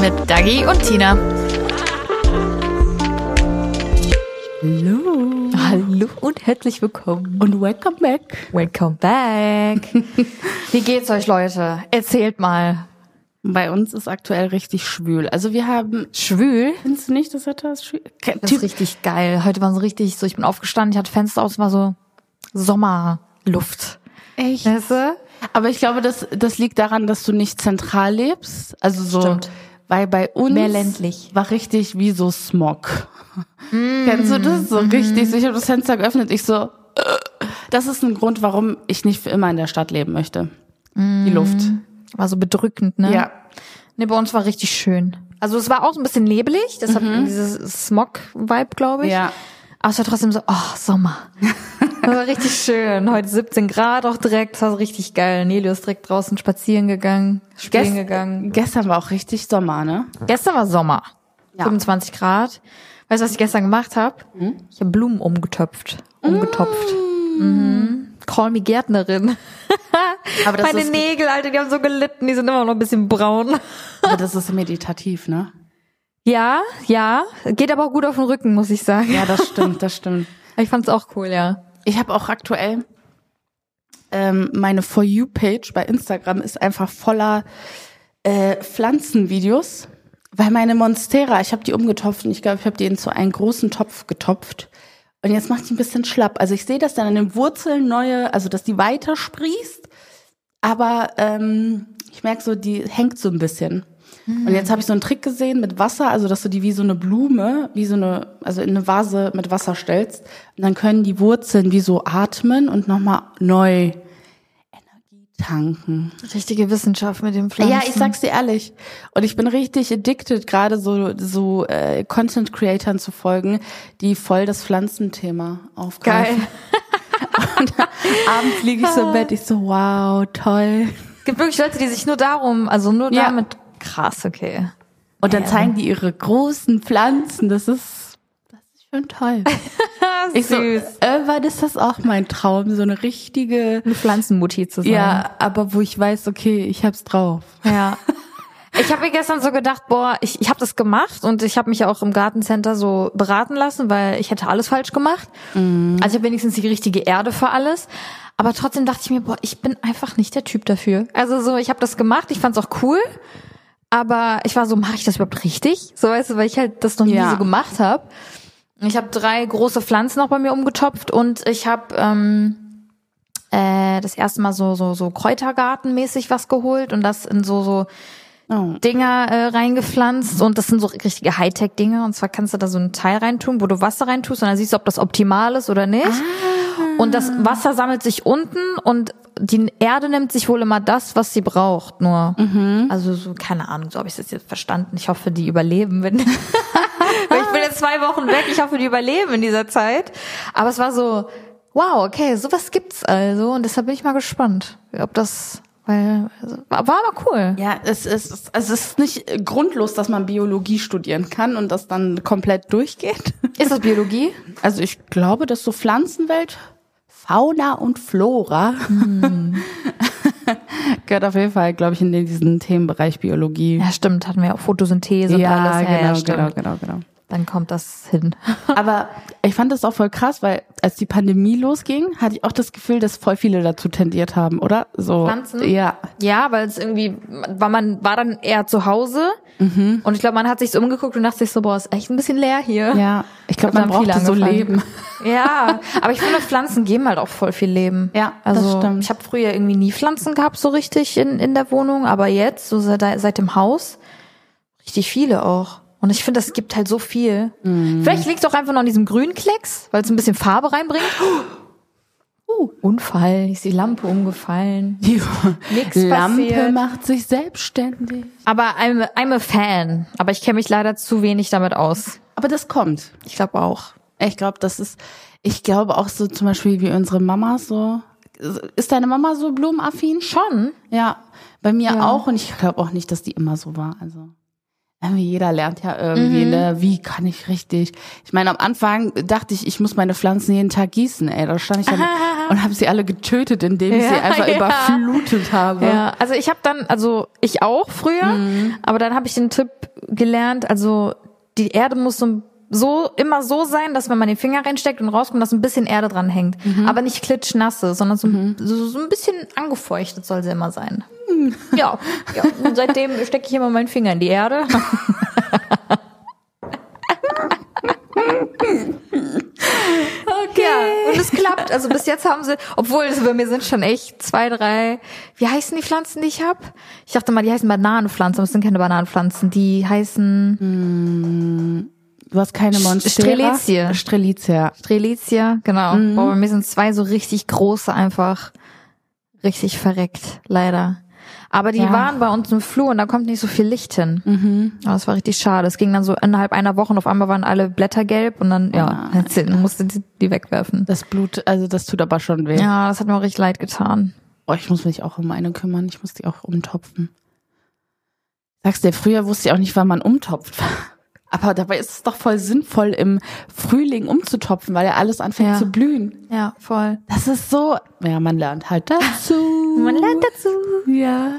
Mit Dagi und Tina. Hallo. Hallo und herzlich willkommen. Und welcome back. Welcome back. Wie geht's euch, Leute? Erzählt mal. Bei uns ist aktuell richtig schwül. Also wir haben, Schwül? findest du nicht, das Wetter ist schwül? Das ist richtig geil. Heute war so richtig so, ich bin aufgestanden, ich hatte Fenster aus, war so Sommerluft. Echt? Weißt du? Aber ich glaube, das, das liegt daran, dass du nicht zentral lebst. Also so, Stimmt. Weil bei uns Mehr ländlich. war richtig wie so Smog. Kennst du das? So richtig. So, ich habe das Fenster geöffnet. Ich so, äh, das ist ein Grund, warum ich nicht für immer in der Stadt leben möchte. Die Luft. War so bedrückend, ne? Ja. Ne, bei uns war richtig schön. Also es war auch so ein bisschen nebelig, das hat dieses Smog-Vibe, glaube ich. Ja. Aber es war trotzdem so, oh, Sommer. Das war richtig schön. Heute 17 Grad auch direkt, das war so richtig geil. Nelio ist direkt draußen spazieren gegangen, spielen Gest gegangen. Gestern war auch richtig Sommer, ne? Gestern war Sommer. Ja. 25 Grad. Weißt du, was ich gestern gemacht habe? Ich habe Blumen umgetöpft. Umgetopft. Mhm. Call me Gärtnerin. Aber das Meine ist- Nägel, Alter, die haben so gelitten, die sind immer noch ein bisschen braun. Aber das ist meditativ, ne? Ja, ja. Geht aber auch gut auf den Rücken, muss ich sagen. Ja, das stimmt, das stimmt. Ich fand's auch cool, ja. Ich habe auch aktuell ähm, meine For You Page bei Instagram ist einfach voller äh, Pflanzenvideos, weil meine Monstera, ich habe die umgetopft und ich glaube, ich habe die in so einen großen Topf getopft und jetzt macht die ein bisschen schlapp. Also ich sehe, dass dann an den Wurzeln neue, also dass die weiter sprießt, aber ähm, ich merke so, die hängt so ein bisschen. Und jetzt habe ich so einen Trick gesehen mit Wasser, also dass du die wie so eine Blume, wie so eine, also in eine Vase mit Wasser stellst. Und dann können die Wurzeln wie so atmen und nochmal neu Energie tanken. Richtige Wissenschaft mit dem Pflanzen. Ja, ich sag's dir ehrlich. Und ich bin richtig addicted, gerade so, so äh, Content Creatern zu folgen, die voll das Pflanzenthema aufgreifen. Geil. Und abends liege ich so im Bett, ich so, wow, toll. Es gibt wirklich Leute, die sich nur darum, also nur Ja. damit. Krass, okay. Und dann zeigen die ihre großen Pflanzen. Das ist, das ist schon toll. Ich so, Süß. irgendwann ist das auch mein Traum, so eine richtige, Eine Pflanzenmutti zu sein. ja, aber wo ich weiß, okay, ich hab's drauf. Ja. Ich habe mir gestern so gedacht, boah, ich, ich habe das gemacht und ich habe mich ja auch im Gartencenter so beraten lassen, weil ich hätte alles falsch gemacht. Also ich habe wenigstens die richtige Erde für alles. Aber trotzdem dachte ich mir, boah, ich bin einfach nicht der Typ dafür. Also so, ich habe das gemacht, ich fand's auch cool, aber ich war so, mache ich das überhaupt richtig? So weißt du, weil ich halt das noch nie Ja. so gemacht habe. Ich habe drei große Pflanzen auch bei mir umgetopft und ich habe ähm, äh, das erste Mal so so so Kräutergartenmäßig was geholt und das in so so Oh. Dinger äh, reingepflanzt und das sind so richtige Hightech-Dinge und zwar kannst du da so ein Teil reintun, wo du Wasser reintust und dann siehst du, ob das optimal ist oder nicht. Und das Wasser sammelt sich unten und die Erde nimmt sich wohl immer das, was sie braucht, nur. Also so, keine Ahnung, so habe ich das jetzt verstanden. Ich hoffe, die überleben. Wenn ich bin jetzt zwei Wochen weg, ich hoffe, die überleben in dieser Zeit. Aber es war so, wow, okay, sowas gibt's also und deshalb bin ich mal gespannt, ob das, weil, also, war aber cool. Ja, es ist, es ist nicht grundlos, dass man Biologie studieren kann und das dann komplett durchgeht. Ist das Biologie? Also ich glaube, dass so Pflanzenwelt, Fauna und Flora gehört auf jeden Fall, glaube ich, in diesen Themenbereich Biologie. Ja, stimmt, hatten wir auch Photosynthese und alles. Ja, genau, ja, genau, genau, genau. Dann kommt das hin. Aber ich fand das auch voll krass, weil als die Pandemie losging, hatte ich auch das Gefühl, dass voll viele dazu tendiert haben, oder? So. Pflanzen? Ja. Ja, weil es irgendwie, war man war dann eher zu Hause und ich glaube, man hat sich so umgeguckt und dachte sich so, boah, ist echt ein bisschen leer hier. Ja. Ich glaube, man brauchte so. Leben. Ja, aber ich finde, Pflanzen geben halt auch voll viel Leben. Ja, das also stimmt. ich habe früher irgendwie nie Pflanzen gehabt so richtig in in der Wohnung, aber jetzt so seit, seit dem Haus richtig viele auch. Und ich finde, das gibt halt so viel. Mhm. Vielleicht liegt es auch einfach noch an diesem Grünklecks, weil es ein bisschen Farbe reinbringt. Uh, Unfall, ist die Lampe umgefallen. die Nix Lampe passiert. macht sich selbstständig. Aber I'm, I'm a Fan. Aber ich kenne mich leider zu wenig damit aus. Aber das kommt. Ich glaube auch. Ich glaube, das ist, ich glaube auch so zum Beispiel wie unsere Mama so. Ist deine Mama so blumenaffin? Schon? Ja, bei mir Ja. auch und ich glaube auch nicht, dass die immer so war. Also jeder lernt ja irgendwie, Mhm. ne, wie kann ich richtig. Ich meine, am Anfang dachte ich, ich muss meine Pflanzen jeden Tag gießen, ey. Da stand ich dann und habe sie alle getötet, indem ich sie Ja, einfach ja. überflutet habe. Ja, also ich habe dann, also ich auch früher, aber dann habe ich den Tipp gelernt, also die Erde muss so, so immer so sein, dass wenn man den Finger reinsteckt und rauskommt, dass ein bisschen Erde dran hängt. Aber nicht klitschnasse, sondern so, so, so ein bisschen angefeuchtet soll sie immer sein. Ja, ja. Und seitdem stecke ich immer meinen Finger in die Erde. Ja, und es klappt. Also bis jetzt haben sie, obwohl es bei mir sind schon echt zwei, drei, wie heißen die Pflanzen, die ich hab? Ich dachte mal, die heißen Bananenpflanzen, aber es sind keine Bananenpflanzen. Die heißen Du hast keine Monstera? Strelizie. Strelizie. Strelitzia, genau. Boah, bei mir sind zwei so richtig große einfach richtig verreckt, leider. Aber die Ja. waren bei uns im Flur und da kommt nicht so viel Licht hin. Mhm. Aber das war richtig schade. Es ging dann so innerhalb einer Woche und auf einmal waren alle Blätter gelb und dann, ja, dann musste die, die wegwerfen. Das Blut, also das tut aber schon weh. Ja, das hat mir auch richtig leid getan. Oh, ich muss mich auch um eine kümmern. Ich muss die auch umtopfen. Sagst du, früher wusste ich auch nicht, wann man umtopft. Aber dabei ist es doch voll sinnvoll, im Frühling umzutopfen, weil ja alles anfängt Ja. zu blühen. Ja, voll. Das ist so, ja, man lernt halt dazu. Man lernt dazu. Ja.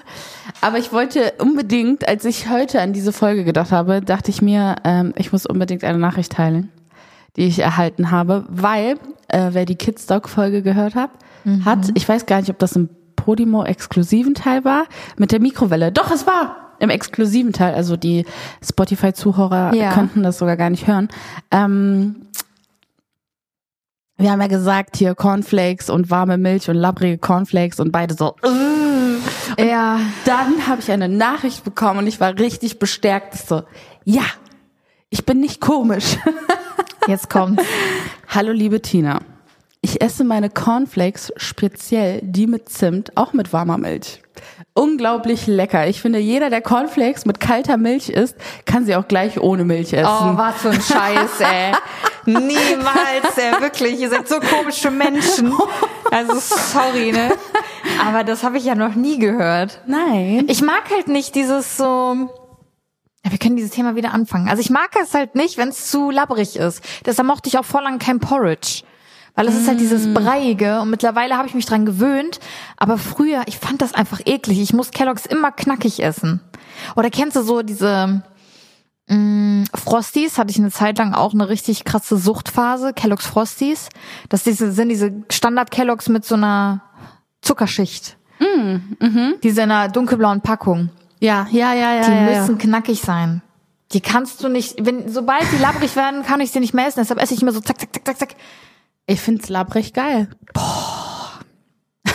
Aber ich wollte unbedingt, als ich heute an diese Folge gedacht habe, dachte ich mir, ähm, ich muss unbedingt eine Nachricht teilen, die ich erhalten habe, weil, äh, wer die Kidsdog-Folge gehört hat, hat, ich weiß gar nicht, ob das im Podimo-exklusiven Teil war, mit der Mikrowelle. Doch, es war im exklusiven Teil, also die Spotify-Zuhörer Ja. könnten das sogar gar nicht hören. Ähm, wir haben ja gesagt, hier Cornflakes und warme Milch und labbrige Cornflakes und beide so, Ja. dann habe ich eine Nachricht bekommen und ich war richtig bestärkt. So, ja, ich bin nicht komisch. Jetzt kommt. Hallo liebe Tina. Ich esse meine Cornflakes, speziell die mit Zimt, auch mit warmer Milch. Unglaublich lecker. Ich finde, jeder, der Cornflakes mit kalter Milch isst, kann sie auch gleich ohne Milch essen. Oh, was für ein Scheiß, ey. Niemals, ey, wirklich. Ihr seid so komische Menschen. Also sorry, ne? Aber das habe ich ja noch nie gehört. Nein. Ich mag halt nicht dieses so. Ja, wir können dieses Thema wieder anfangen. Also ich mag es halt nicht, wenn es zu labbrig ist. Deshalb mochte ich auch voll lang kein Porridge. Weil es ist halt dieses Breiige und mittlerweile habe ich mich dran gewöhnt. Aber früher, ich fand das einfach eklig. Ich muss Kelloggs immer knackig essen. Oder kennst du so diese mh, Frosties? Hatte ich eine Zeit lang auch eine richtig krasse Suchtphase. Kelloggs Frosties. Das diese, sind diese Standard-Kelloggs mit so einer Zuckerschicht. Diese in einer dunkelblauen Packung. Ja, ja, ja, ja. Die ja, ja. müssen knackig sein. Die kannst du nicht, wenn, sobald die labbrig werden, kann ich sie nicht mehr essen. Deshalb esse ich immer so zack, zack, zack, zack, zack. Ich find's labrig geil. Boah.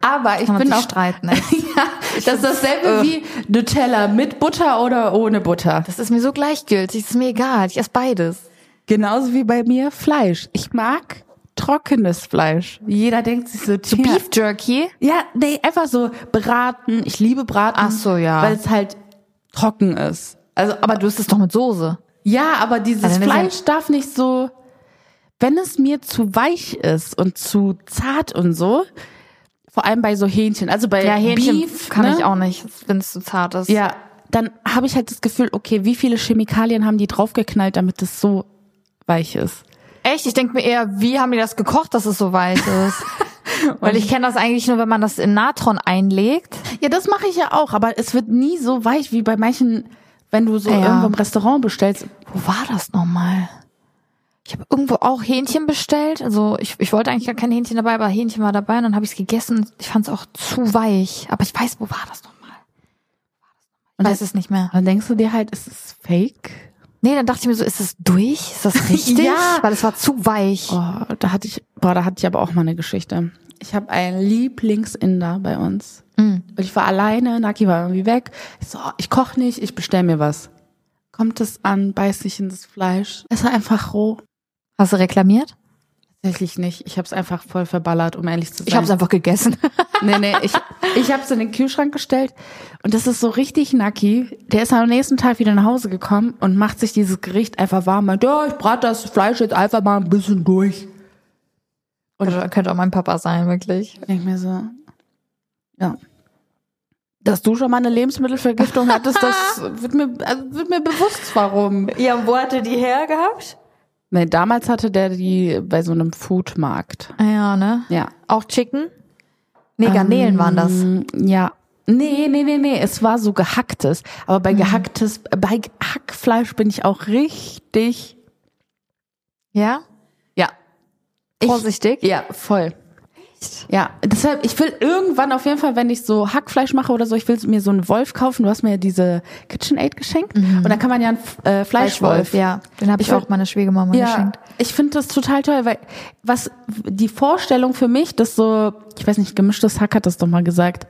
Aber ich bin auch streiten. Ey. ja, das ist dasselbe wie Nutella mit Butter oder ohne Butter. Das ist mir so gleichgültig. Das ist mir egal. Ich esse beides. Genauso wie bei mir Fleisch. Ich mag trockenes Fleisch. Jeder denkt sich so, So tja. Beef Jerky. Ja, nee, einfach so braten. Ich liebe braten. Ach so, ja. Weil es halt trocken ist. Also, Aber du isst es doch mit Soße. ja, aber dieses Also Fleisch darf nicht so, wenn es mir zu weich ist und zu zart und so, vor allem bei so Hähnchen, also bei Ja, Hähnchen Beef, kann ne? ich auch nicht, wenn es zu zart ist. Ja, dann habe ich halt das Gefühl, okay, wie viele Chemikalien haben die draufgeknallt, damit es so weich ist? Echt? Ich denke mir eher, wie haben die das gekocht, dass es so weich ist? Weil ich kenne das eigentlich nur, wenn man das in Natron einlegt. Ja, das mache ich ja auch, aber es wird nie so weich wie bei manchen, wenn du so Ja. irgendwo im Restaurant bestellst. Wo war das nochmal? Ich habe irgendwo auch Hähnchen bestellt. Also ich, ich wollte eigentlich gar kein Hähnchen dabei, aber Hähnchen war dabei und dann habe ich es gegessen. Ich fand es auch zu weich. Aber ich weiß, wo war das nochmal? Und weiß es nicht mehr. Dann denkst du dir halt, ist es fake? Nee, dann dachte ich mir so, ist es durch? Ist das richtig? Ja. Weil es war zu weich. Oh, da hatte ich, boah, da hatte ich aber auch mal eine Geschichte. Ich habe einen Lieblingsinder bei uns. Mm. Und ich war alleine, Naki war irgendwie weg. Ich so, oh, ich koch nicht, ich bestell mir was. Kommt es an, beiß ich in das Fleisch. Es war einfach roh. Hast du reklamiert? Tatsächlich nicht. Ich habe es einfach voll verballert, um ehrlich zu sein. Ich habe es einfach gegessen. Nee, nee, ich, ich habe es in den Kühlschrank gestellt und das ist so richtig nacki. Der ist am nächsten Tag wieder nach Hause gekommen und macht sich dieses Gericht einfach warm. Meint, ja, ich brate das Fleisch jetzt einfach mal ein bisschen durch. Und könnte, könnte auch mein Papa sein, wirklich. Ich mir so, ja. Dass du schon mal eine Lebensmittelvergiftung hattest, das wird mir, also wird mir bewusst, warum. Ja, wo hatte die her gehabt? Nee, damals hatte der die bei so einem Foodmarkt. Ah Ja, ne? Ja. Auch Chicken? Nee, Garnelen waren das. Mm, Ja. Nee, nee, nee, nee, es war so gehacktes. Aber Mhm. bei gehacktes, bei Hackfleisch bin ich auch richtig, Ja? ja. Ich, Vorsichtig? Ja, voll. Ja, deshalb, ich will irgendwann auf jeden Fall, wenn ich so Hackfleisch mache oder so, ich will mir so einen Wolf kaufen. Du hast mir ja diese KitchenAid geschenkt. Und dann kann man ja einen äh, Fleischwolf. Ja, den habe ich, Ich auch meiner Schwiegermama Ja, geschenkt. ich finde das total toll, weil was die Vorstellung für mich, dass so, ich weiß nicht, gemischtes Hack hat das doch mal gesagt.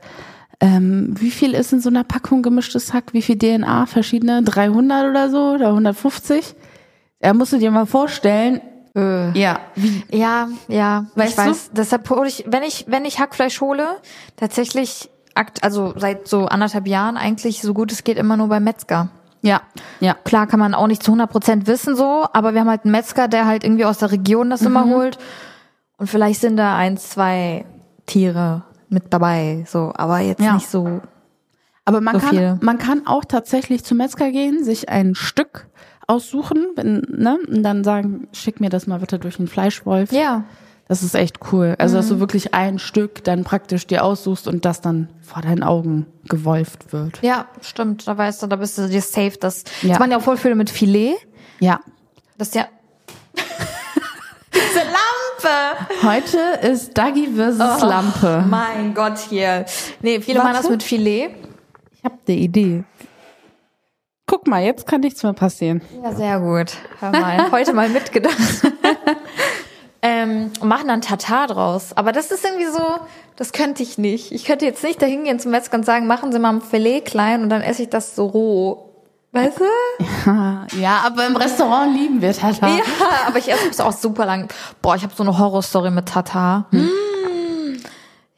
Ähm, wie viel ist in so einer Packung gemischtes Hack? Wie viel DNA? Verschiedene? 300 oder so? Oder 150? Ja, musst du dir mal vorstellen. Ja, wie, Ja, ja, Weißt ich du? weiß. Deshalb hole ich, wenn ich, wenn ich Hackfleisch hole, tatsächlich, akt, also seit so anderthalb Jahren eigentlich so gut es geht immer nur beim Metzger. ja, ja. Klar kann man auch nicht zu 100 Prozent wissen so, aber wir haben halt einen Metzger, der halt irgendwie aus der Region das immer holt. Und vielleicht sind da eins, zwei Tiere mit dabei, so, aber jetzt Ja. nicht so. Aber man So kann, viel. man kann auch tatsächlich zum Metzger gehen, sich ein Stück aussuchen, wenn, ne, und dann sagen, schick mir das mal bitte durch den Fleischwolf. Ja. Das ist echt cool. Also, dass du wirklich ein Stück dann praktisch dir aussuchst und das dann vor deinen Augen gewolft wird. Ja, stimmt. Da weißt du, da bist du dir safe. Das, Ja. das waren ja auch voll viele mit Filet. Ja. Das ist ja. Diese Lampe! Heute ist Dagi versus Oh. Lampe. Mein Gott, hier. Nee, viele machen das mit Filet. Ich habe eine Idee. Guck mal, jetzt kann nichts mehr passieren. Ja, sehr gut. Hör mal, heute mal mitgedacht. ähm, und machen dann Tatar draus. Aber das ist irgendwie so, das könnte ich nicht. Ich könnte jetzt nicht dahin gehen zum Metzger und sagen, machen Sie mal ein Filet klein und dann esse ich das so roh. Weißt du? Ja, aber im Restaurant lieben wir Tata. Ja, aber ich esse es auch super lang. Boah, ich habe so eine Horrorstory mit Tatar. Mm.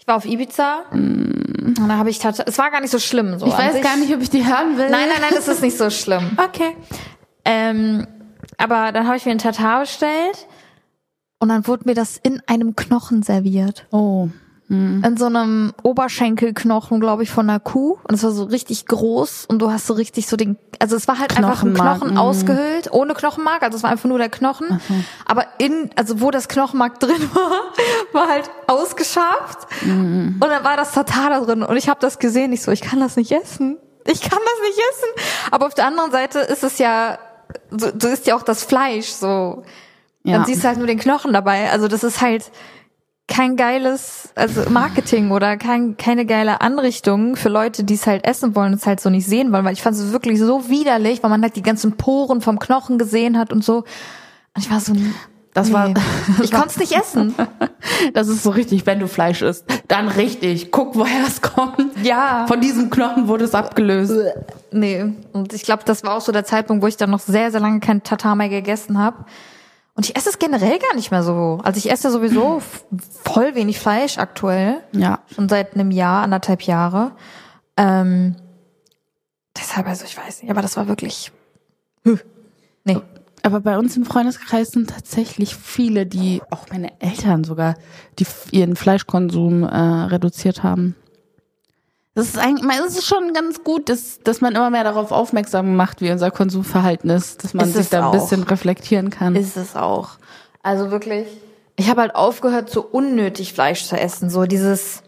Ich war auf Ibiza und da habe ich Tatar. Es war gar nicht so schlimm. So Ich weiß sich. gar nicht, ob ich die hören will. Nein, nein, nein, das ist nicht so schlimm. Okay. Ähm, aber dann habe ich mir einen Tatar bestellt und dann wurde mir das in einem Knochen serviert. Oh. In so einem Oberschenkelknochen, glaube ich, von einer Kuh. Und es war so richtig groß und du hast so richtig so den, also es war halt einfach ein Knochen mm. ausgehüllt, ohne Knochenmark, also es war einfach nur der Knochen. Aber in, also wo das Knochenmark drin war, war halt ausgeschabt. Und dann war das Tatar da drin und ich habe das gesehen, ich so, ich kann das nicht essen. Ich kann das nicht essen. Aber auf der anderen Seite ist es ja, so, so ist ja auch das Fleisch so. Ja. Dann siehst du halt nur den Knochen dabei. Also das ist halt kein geiles, also Marketing oder kein, keine geile Anrichtung für Leute, die es halt essen wollen und es halt so nicht sehen wollen, weil ich fand es wirklich so widerlich, weil man halt die ganzen Poren vom Knochen gesehen hat und so. Und ich war so, Das war- ich konnte es nicht essen. Das ist so richtig, wenn du Fleisch isst, dann richtig. Guck, woher es kommt. Ja. Von diesem Knochen wurde es abgelöst. Nee. Und ich glaube, das war auch so der Zeitpunkt, wo ich dann noch sehr, sehr lange kein Tatar mehr gegessen habe. Und ich esse es generell gar nicht mehr so. Also ich esse sowieso f- voll wenig Fleisch aktuell. Ja. Schon seit einem Jahr, anderthalb Jahre. Ähm, deshalb, also ich weiß nicht, aber das war wirklich. Huh. Nee. Aber bei uns im Freundeskreis sind tatsächlich viele, die, auch meine Eltern sogar, die ihren Fleischkonsum äh, reduziert haben. Das ist eigentlich, es ist schon ganz gut, dass, dass man immer mehr darauf aufmerksam macht, wie unser Konsumverhalten ist, dass man Ist sich da ein auch. bisschen reflektieren kann. Ist es auch. Also wirklich. Ich habe halt aufgehört, so unnötig Fleisch zu essen. So dieses,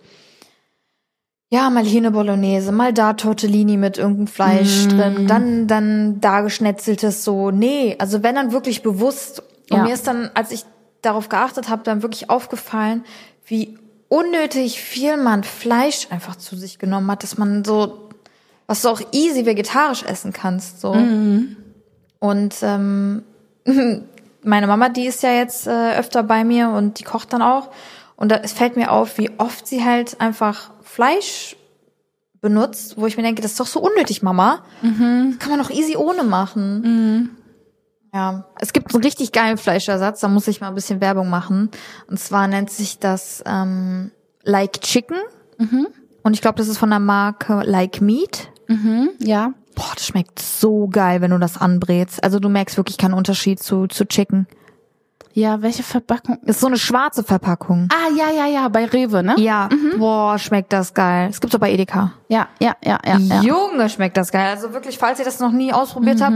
ja, mal hier eine Bolognese, mal da Tortellini mit irgendeinem Fleisch drin, dann, dann da geschnetzeltes so. Nee, also wenn dann wirklich bewusst. Und Ja. mir ist dann, als ich darauf geachtet habe, dann wirklich aufgefallen, wie unnötig viel man Fleisch einfach zu sich genommen hat, dass man so, was du auch easy vegetarisch essen kannst, so. Und ähm, meine Mama, die ist ja jetzt äh, öfter bei mir und die kocht dann auch. Und da, es fällt mir auf, wie oft sie halt einfach Fleisch benutzt, wo ich mir denke, das ist doch so unnötig, Mama. Das kann man doch easy ohne machen. Ja, es gibt einen richtig geilen Fleischersatz, da muss ich mal ein bisschen Werbung machen. Und zwar nennt sich das ähm, Like Chicken. Und ich glaube, das ist von der Marke Like Meat. Ja. Boah, das schmeckt so geil, wenn du das anbrätst. Also du merkst wirklich keinen Unterschied zu, zu Chicken. Ja, welche Verpackung? Das ist so eine schwarze Verpackung. Ah, ja, ja, ja, bei Rewe, ne? Ja, boah, schmeckt das geil. Es gibt's auch bei Edeka. Ja, ja, ja, ja. ja. Junge, schmeckt das geil. Also wirklich, falls ihr das noch nie ausprobiert habt,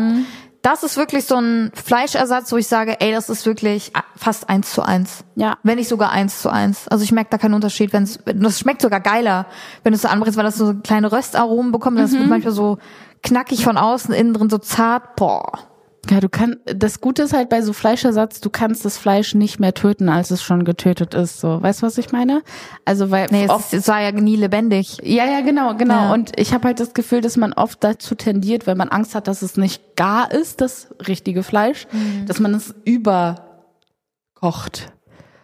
das ist wirklich so ein Fleischersatz, wo ich sage, ey, das ist wirklich fast eins zu eins. Ja. Wenn nicht sogar eins zu eins. Also ich merke da keinen Unterschied. Wenn's, das schmeckt sogar geiler, wenn du es so anbrätst, weil das so kleine Röstaromen bekommt. Das wird manchmal so knackig von außen, innen drin so zart. Boah. Ja, du kannst, das Gute ist halt bei so Fleischersatz, du kannst das Fleisch nicht mehr töten, als es schon getötet ist, so. Weißt du, was ich meine? Also, weil Nee, es, oft, es war ja nie lebendig. ja, ja, genau, genau. Ja. Und ich habe halt das Gefühl, dass man oft dazu tendiert, wenn man Angst hat, dass es nicht gar ist, das richtige Fleisch, Mhm. dass man es überkocht.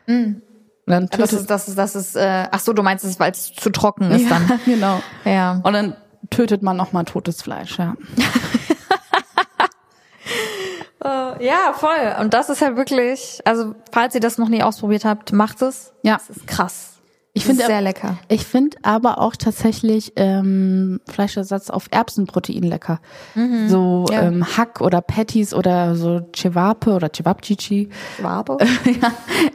Und Dann Das tötet, ist, das ist, das ist, äh, ach so, du meinst es, weil es zu trocken ist ja, dann. genau. Ja. Und dann tötet man nochmal totes Fleisch, ja. Ja, voll. Und das ist halt wirklich, also falls ihr das noch nie ausprobiert habt, macht es. Ja. Das ist krass. Ich finde sehr lecker. Ich finde aber auch tatsächlich ähm, Fleischersatz auf Erbsenprotein lecker. So Ja. ähm, Hack oder Patties oder so Cevape oder Cevapcici. Schwabe? ja.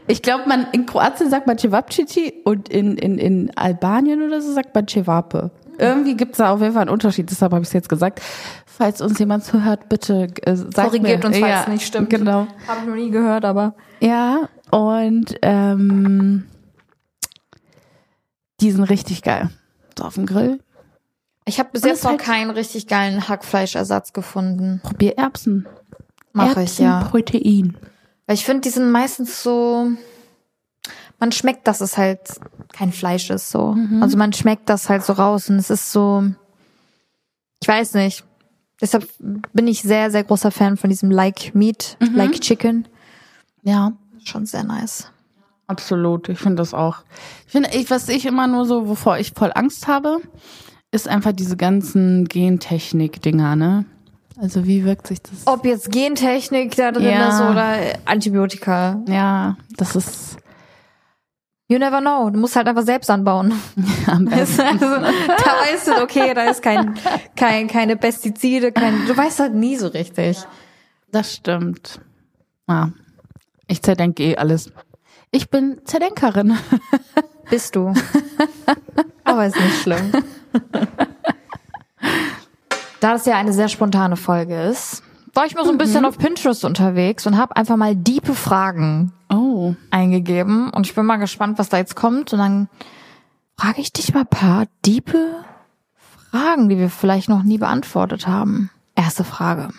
Ich glaube, man in Kroatien sagt man Cevapcici und in, in, in Albanien oder so sagt man Cevape. Irgendwie gibt's da auf jeden Fall einen Unterschied, deshalb habe ich es jetzt gesagt. Falls uns jemand zuhört, bitte äh, sagt Korrigiert mir. uns, falls ja, es nicht stimmt. Genau. Habe ich noch nie gehört, aber. Ja, und ähm, die sind richtig geil. So auf dem Grill. Ich habe bis Und jetzt noch halt- keinen richtig geilen Hackfleischersatz gefunden. Probier Erbsen. Mache ich, ja. Protein. Weil ich finde, die sind meistens so. Man schmeckt, dass es halt kein Fleisch ist, so. Also man schmeckt das halt so raus und es ist so. Ich weiß nicht. Deshalb bin ich sehr, sehr großer Fan von diesem Like Meat, Like Chicken. Ja, Schon sehr nice. absolut. Ich finde das auch. Ich finde, ich, was ich immer nur so, wovor ich voll Angst habe, ist einfach diese ganzen Gentechnik-Dinger, ne? Also wie wirkt sich das? Ob jetzt Gentechnik da drin Ja. ist oder Antibiotika. Ja, das ist You never know. Du musst halt einfach selbst anbauen. am besten. also, da weißt du, okay, da ist kein, kein, keine Pestizide, kein, du weißt halt nie so richtig. Das stimmt. Ja. Ich zerdenke eh alles. Ich bin Zerdenkerin. Bist du. Aber ist nicht schlimm. Da das ja eine sehr spontane Folge ist, war ich mal so ein bisschen auf Pinterest unterwegs und habe einfach mal diepe Fragen Oh. Eingegeben und ich bin mal gespannt, was da jetzt kommt und dann frage ich dich mal ein paar diepe Fragen, die wir vielleicht noch nie beantwortet haben. Erste Frage.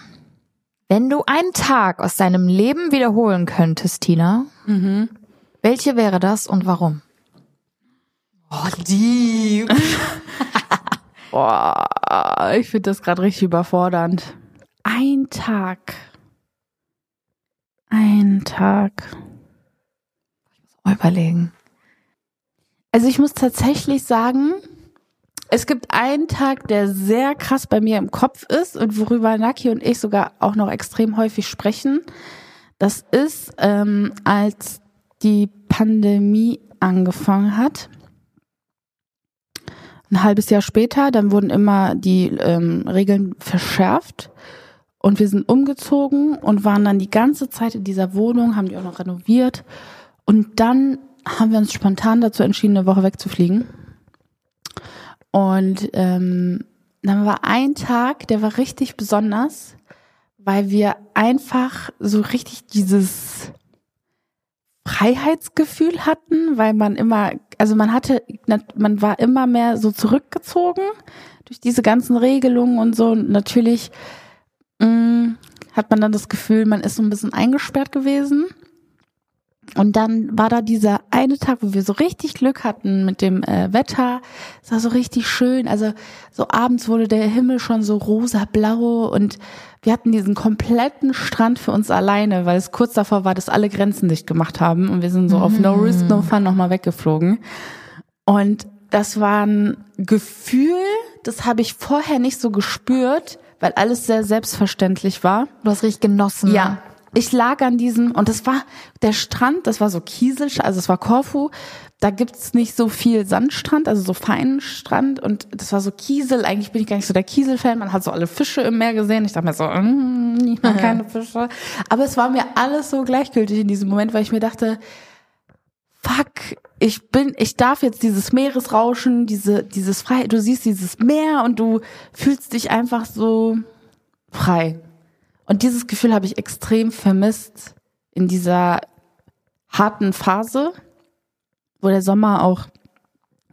Wenn du einen Tag aus deinem Leben wiederholen könntest, Tina, welche wäre das und warum? Oh, deep. Boah, ich finde das gerade richtig überfordernd. Ein Tag. Ein Tag. Mal überlegen. Also ich muss tatsächlich sagen, es gibt einen Tag, der sehr krass bei mir im Kopf ist und worüber Naki und ich sogar auch noch extrem häufig sprechen. Das ist, ähm, als die Pandemie angefangen hat. Ein halbes Jahr später, dann wurden immer die ähm, Regeln verschärft und wir sind umgezogen und waren dann die ganze Zeit in dieser Wohnung, haben die auch noch renoviert und dann haben wir uns spontan dazu entschieden, eine Woche wegzufliegen. Und ähm, dann war ein Tag, der war richtig besonders, weil wir einfach so richtig dieses Freiheitsgefühl hatten, weil man immer, also man hatte, man war immer mehr so zurückgezogen durch diese ganzen Regelungen und so. Und natürlich mh, hat man dann das Gefühl, man ist so ein bisschen eingesperrt gewesen. Und dann war da dieser eine Tag, wo wir so richtig Glück hatten mit dem äh, Wetter. Es war so richtig schön. Also so abends wurde der Himmel schon so rosa-blau und wir hatten diesen kompletten Strand für uns alleine, weil es kurz davor war, dass alle Grenzen dicht gemacht haben und wir sind so auf No Risk, No Fun nochmal weggeflogen. Und das war ein Gefühl, das habe ich vorher nicht so gespürt, weil alles sehr selbstverständlich war. Du hast richtig genossen. Ja, ich lag an diesem, und das war der Strand, das war so Kiesel, also es war Korfu, da gibt's nicht so viel Sandstrand, also so feinen Strand und das war so Kiesel, eigentlich bin ich gar nicht so der Kiesel-Fan, man hat so alle Fische im Meer gesehen, ich dachte mir so, mm, ich mag keine Fische, aber es war mir alles so gleichgültig in diesem Moment, weil ich mir dachte, fuck, ich bin, ich darf jetzt dieses Meeresrauschen, diese, dieses frei, du siehst dieses Meer und du fühlst dich einfach so frei. Und dieses Gefühl habe ich extrem vermisst in dieser harten Phase, wo der Sommer auch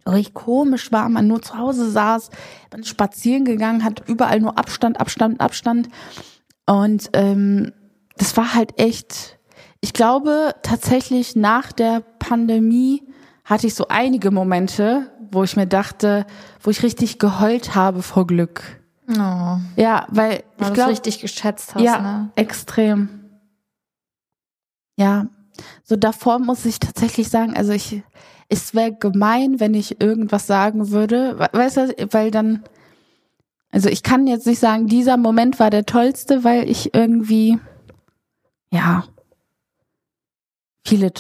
richtig komisch war, man nur zu Hause saß, man spazieren gegangen hat, überall nur Abstand, Abstand, Abstand. Und ähm, das war halt echt, ich glaube tatsächlich nach der Pandemie hatte ich so einige Momente, wo ich mir dachte, wo ich richtig geheult habe vor Glück. Oh. Ja, weil ich du glaube, richtig geschätzt hast, ja, ne? extrem. Ja, so davor muss ich tatsächlich sagen, also ich, es wäre gemein, wenn ich irgendwas sagen würde, we- weißt du, weil dann, also ich kann jetzt nicht sagen, dieser Moment war der tollste, weil ich irgendwie, ja, viele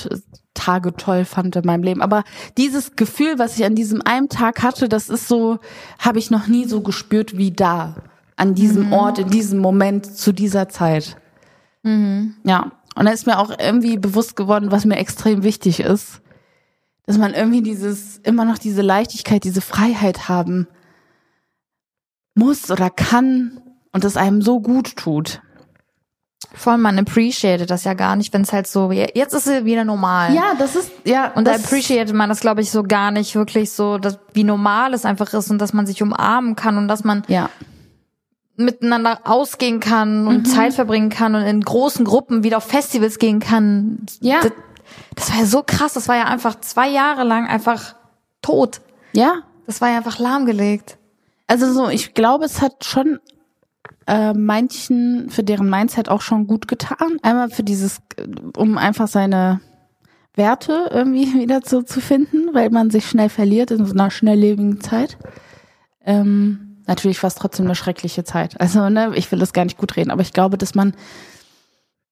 Tage toll fand in meinem Leben. Aber dieses Gefühl, was ich an diesem einen Tag hatte, das ist so, habe ich noch nie so gespürt wie da. An diesem Ort, in diesem Moment, zu dieser Zeit. Ja. Und da ist mir auch irgendwie bewusst geworden, was mir extrem wichtig ist. Dass man irgendwie dieses, immer noch diese Leichtigkeit, diese Freiheit haben muss oder kann und es einem so gut tut. Vor allem man appreciated das ja gar nicht, wenn es halt so, jetzt ist es wieder normal. Ja, das ist, ja. Und da appreciated man das, glaube ich, so gar nicht wirklich so, dass, wie normal es einfach ist und dass man sich umarmen kann und dass man Ja. miteinander ausgehen kann und Zeit verbringen kann und in großen Gruppen wieder auf Festivals gehen kann. Ja. Das, das war ja so krass. Das war ja einfach zwei Jahre lang einfach tot. Ja. Das war ja einfach lahmgelegt. Also so, ich glaube, es hat schon äh, manchen für deren Mindset auch schon gut getan. Einmal für dieses, äh, um einfach seine Werte irgendwie wieder zu, zu finden, weil man sich schnell verliert in so einer schnelllebigen Zeit. Ähm, natürlich war es trotzdem eine schreckliche Zeit. Also, ne, ich will das gar nicht gut reden, aber ich glaube, dass man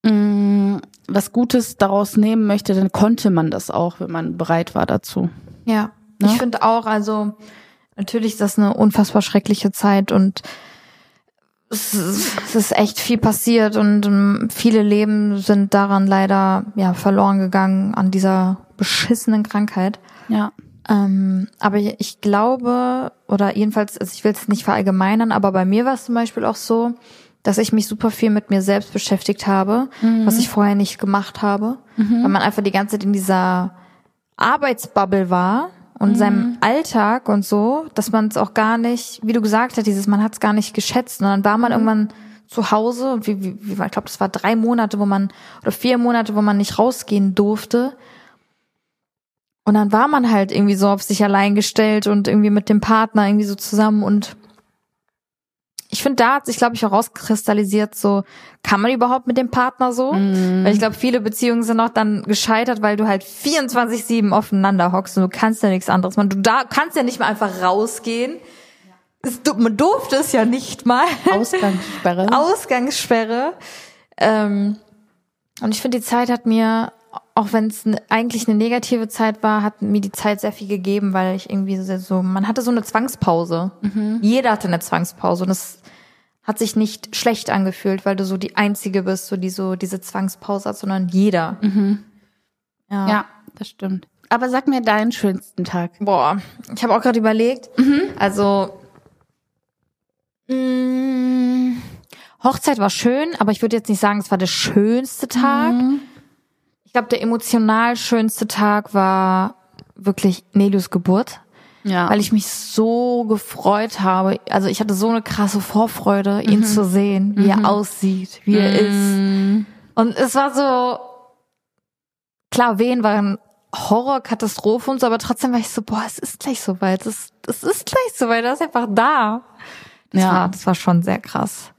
mh, was Gutes daraus nehmen möchte, dann konnte man das auch, wenn man bereit war dazu. Ja. Ne? Ich finde auch, also natürlich ist das eine unfassbar schreckliche Zeit und es ist, es ist echt viel passiert und ähm, viele Leben sind daran leider ja verloren gegangen an dieser beschissenen Krankheit. Ja. Ähm, aber ich glaube, oder jedenfalls, also ich will es nicht verallgemeinern, aber bei mir war es zum Beispiel auch so, dass ich mich super viel mit mir selbst beschäftigt habe, was ich vorher nicht gemacht habe, weil man einfach die ganze Zeit in dieser Arbeitsbubble war und seinem Alltag und so, dass man es auch gar nicht, wie du gesagt hast, dieses, man hat es gar nicht geschätzt. Und dann war man irgendwann zu Hause und wie, wie, wie war- ich glaube, das war drei Monate, wo man, oder vier Monate, wo man nicht rausgehen durfte. Und dann war man halt irgendwie so auf sich allein gestellt und irgendwie mit dem Partner irgendwie so zusammen und finde, da hat sich, glaube ich, herauskristallisiert, so, kann man überhaupt mit dem Partner so? Weil ich glaube, viele Beziehungen sind auch dann gescheitert, weil du halt 24-7 aufeinander hockst und du kannst ja nichts anderes. Man, du da kannst ja nicht mal einfach rausgehen. Es, du, man durfte es ja nicht mal. Ausgangssperre. Ausgangssperre. Ähm, und ich finde, die Zeit hat mir, auch wenn es ne, eigentlich eine negative Zeit war, hat mir die Zeit sehr viel gegeben, weil ich irgendwie so, man hatte so eine Zwangspause. Jeder hatte eine Zwangspause und es hat sich nicht schlecht angefühlt, weil du so die Einzige bist, so die so diese Zwangspause hat, sondern jeder. Ja. Ja, das stimmt. Aber sag mir deinen schönsten Tag. Boah, ich habe auch gerade überlegt. Also mh, Hochzeit war schön, aber ich würde jetzt nicht sagen, es war der schönste Tag. Ich glaube, der emotional schönste Tag war wirklich Nelius Geburt, Ja. weil ich mich so gefreut habe. Also ich hatte so eine krasse Vorfreude, ihn zu sehen, wie er aussieht, wie er ist. Und es war so, klar, Wehen waren Horror, Katastrophe und so, aber trotzdem war ich so, boah, es ist gleich soweit. Es, es ist gleich soweit, er ist einfach da. Das, Ja. war, das war schon sehr krass.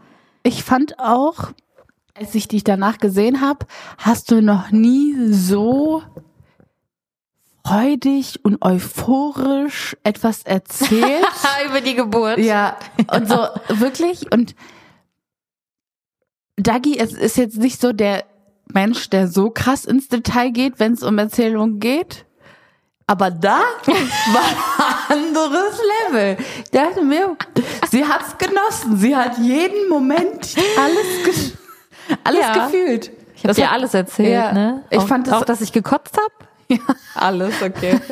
Ich fand auch, als ich dich danach gesehen habe, hast du noch nie so freudig und euphorisch etwas erzählt. Über die Geburt. ja, und so wirklich und Dagi, es ist jetzt nicht so der Mensch, der so krass ins Detail geht, wenn es um Erzählungen geht. Aber da war ein anderes Level. Ich dachte mir, sie hat's genossen. Sie hat jeden Moment alles, alles Ja. gefühlt. Ich habe dir alles erzählt, ja. ne? Ich auch, fand das- auch, dass ich gekotzt hab. Ja, alles okay.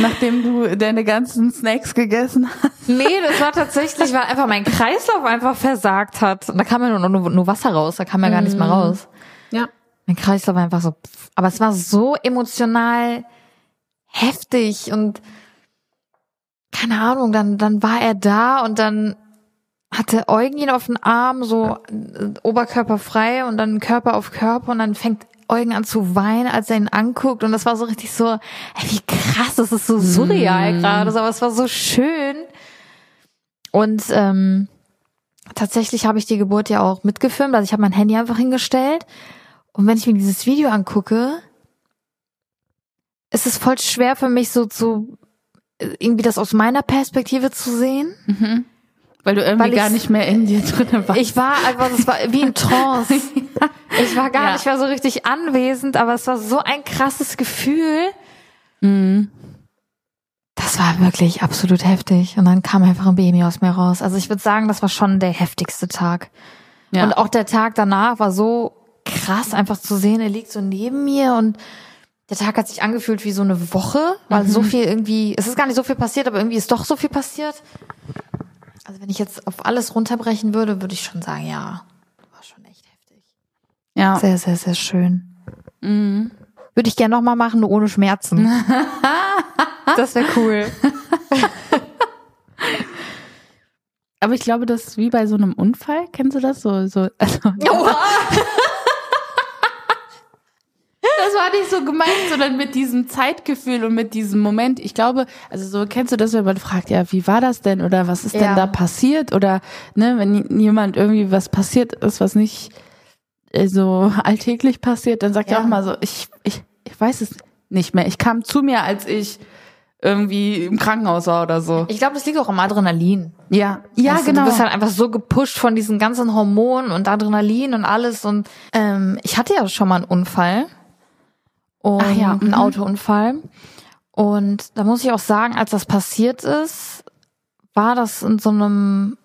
Nachdem du deine ganzen Snacks gegessen hast. Nee, das war tatsächlich, weil einfach mein Kreislauf einfach versagt hat. Und da kam ja nur, nur, nur Wasser raus, da kam ja gar nichts mehr raus. Ja. Mein Kreislauf war einfach so. pff. Aber es war so emotional heftig und keine Ahnung, dann, dann war er da und dann hatte Eugen ihn auf den Arm, so äh, Oberkörper frei und dann Körper auf Körper und dann fängt Eugen an zu weinen, als er ihn anguckt. Und das war so richtig so, ey, wie krass, das ist so surreal gerade, so, aber es war so schön. Und ähm, tatsächlich habe ich die Geburt ja auch mitgefilmt, also ich habe mein Handy einfach hingestellt. Und wenn ich mir dieses Video angucke, ist es voll schwer für mich so zu irgendwie das aus meiner Perspektive zu sehen. Weil du irgendwie Weil gar nicht mehr in dir drin warst. Ich war einfach, es war wie ein Trance. Ich war gar Ja. nicht, ich war so richtig anwesend, aber es war so ein krasses Gefühl. Mhm. Das war wirklich absolut heftig. Und dann kam einfach ein Baby aus mir raus. Also ich würde sagen, das war schon der heftigste Tag. Ja. Und auch der Tag danach war so krass, einfach zu sehen, er liegt so neben mir und der Tag hat sich angefühlt wie so eine Woche, weil so viel irgendwie, es ist gar nicht so viel passiert, aber irgendwie ist doch so viel passiert. Also wenn ich jetzt auf alles runterbrechen würde, würde ich schon sagen, ja, war schon echt heftig. ja. Sehr, sehr, sehr schön. Würde ich gerne nochmal machen, nur ohne Schmerzen. das wäre cool. Aber ich glaube, das ist wie bei so einem Unfall. Kennst du das? So, so, also, das war nicht so gemeint, sondern mit diesem Zeitgefühl und mit diesem Moment. Ich glaube, also so kennst du das, wenn man fragt, ja, wie war das denn oder was ist Ja. denn da passiert oder ne, wenn jemand irgendwie was passiert ist, was nicht äh, so alltäglich passiert, dann sagt er Ja. auch mal so, ich, ich, ich weiß es nicht mehr. Ich kam zu mir, als ich irgendwie im Krankenhaus war oder so. Ich glaube, das liegt auch am Adrenalin. Ja, ja, du, genau. Du bist halt einfach so gepusht von diesen ganzen Hormonen und Adrenalin und alles. Und ähm, ich hatte ja schon mal einen Unfall. Und Ach ja, einen mhm. Autounfall. Und da muss ich auch sagen, als das passiert ist, war das in so einem,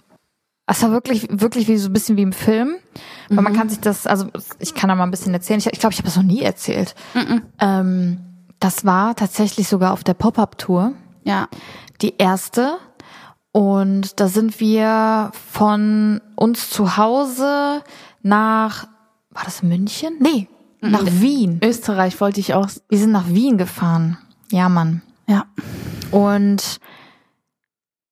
es war wirklich, wirklich wie so ein bisschen wie im Film. Weil Mhm. man kann sich das, also ich kann da mal ein bisschen erzählen. Ich glaube, ich, glaub, ich habe das noch nie erzählt. Ähm, das war tatsächlich sogar auf der Pop-Up-Tour ja. die erste. Und da sind wir von uns zu Hause nach, war das München? Nee, nach Wien. Österreich wollte ich auch. Wir sind nach Wien gefahren. Ja, Mann. Ja. Und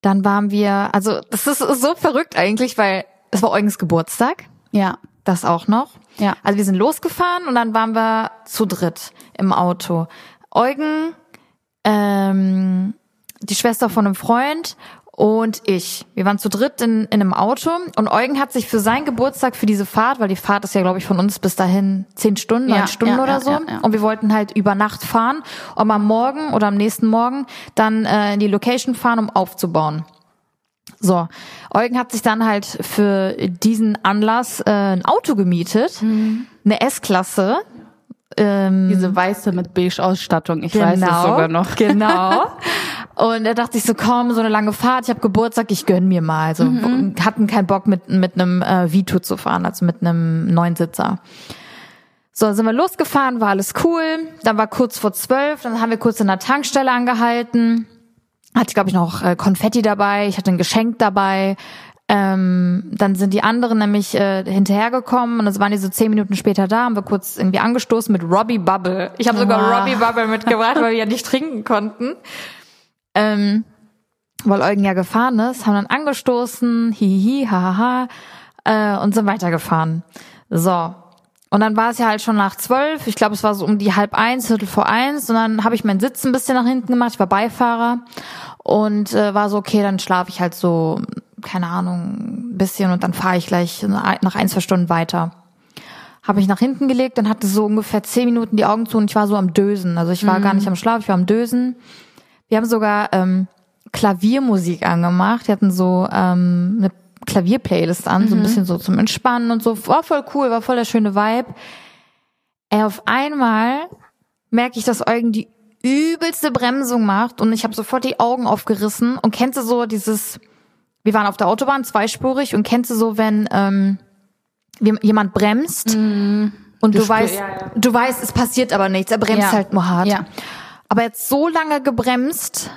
dann waren wir, also das ist so verrückt eigentlich, weil es war Eugens Geburtstag, Ja. das auch noch. Ja. Also wir sind losgefahren und dann waren wir zu dritt im Auto. Eugen, ähm, die Schwester von einem Freund und ich. Wir waren zu dritt in, in einem Auto und Eugen hat sich für seinen Geburtstag, für diese Fahrt, weil die Fahrt ist ja, glaube ich, von uns bis dahin zehn Stunden, neun Ja, Stunden ja, oder ja, so. Und wir wollten halt über Nacht fahren, um am Morgen oder am nächsten Morgen dann äh, in die Location fahren, um aufzubauen. So, Eugen hat sich dann halt für diesen Anlass äh, ein Auto gemietet, Mhm. eine S-Klasse. Ähm, Diese weiße mit beige Ausstattung. Ich weiß es sogar noch. Genau. Und er dachte sich so, komm, so eine lange Fahrt, ich habe Geburtstag, ich gönn mir mal. Also Mhm. hatten keinen Bock mit mit einem äh, Vito zu fahren, also mit einem Neunsitzer. So, sind wir losgefahren, war alles cool. Dann war kurz vor zwölf, dann haben wir kurz in der Tankstelle angehalten. Hatte, glaube ich, noch äh, Konfetti dabei, ich hatte ein Geschenk dabei. Ähm, dann sind die anderen nämlich äh, hinterhergekommen und es waren die so zehn Minuten später da, haben wir kurz irgendwie angestoßen mit Robbie Bubble. Ich habe sogar Wow. Robbie Bubble mitgebracht, weil wir ja nicht trinken konnten. Ähm, weil Eugen ja gefahren ist, haben dann angestoßen, hihihi, hahaha, äh, und sind weitergefahren. So. Und dann war es ja halt schon nach zwölf, ich glaube, es war so um die halb eins, viertel vor eins, und dann habe ich meinen Sitz ein bisschen nach hinten gemacht, ich war Beifahrer und äh, war so, okay, dann schlafe ich halt so, keine Ahnung, ein bisschen und dann fahre ich gleich nach ein, zwei Stunden weiter. Habe ich nach hinten gelegt, dann hatte so ungefähr zehn Minuten die Augen zu und ich war so am Dösen. Also ich war gar nicht am Schlaf, ich war am Dösen. Wir haben sogar ähm, Klaviermusik angemacht. Wir hatten so ähm, eine, Klavierplaylist an, so ein bisschen so zum Entspannen und so. War voll cool, war voll der schöne Vibe. Ey, auf einmal merke ich, dass Eugen die übelste Bremsung macht und ich habe sofort die Augen aufgerissen und kennst du so dieses, wir waren auf der Autobahn zweispurig und kennst du so, wenn ähm, jemand bremst und du, Du weißt, ja, ja. du weißt, es passiert aber nichts, er bremst Ja. halt nur hart. Ja. Aber jetzt so lange gebremst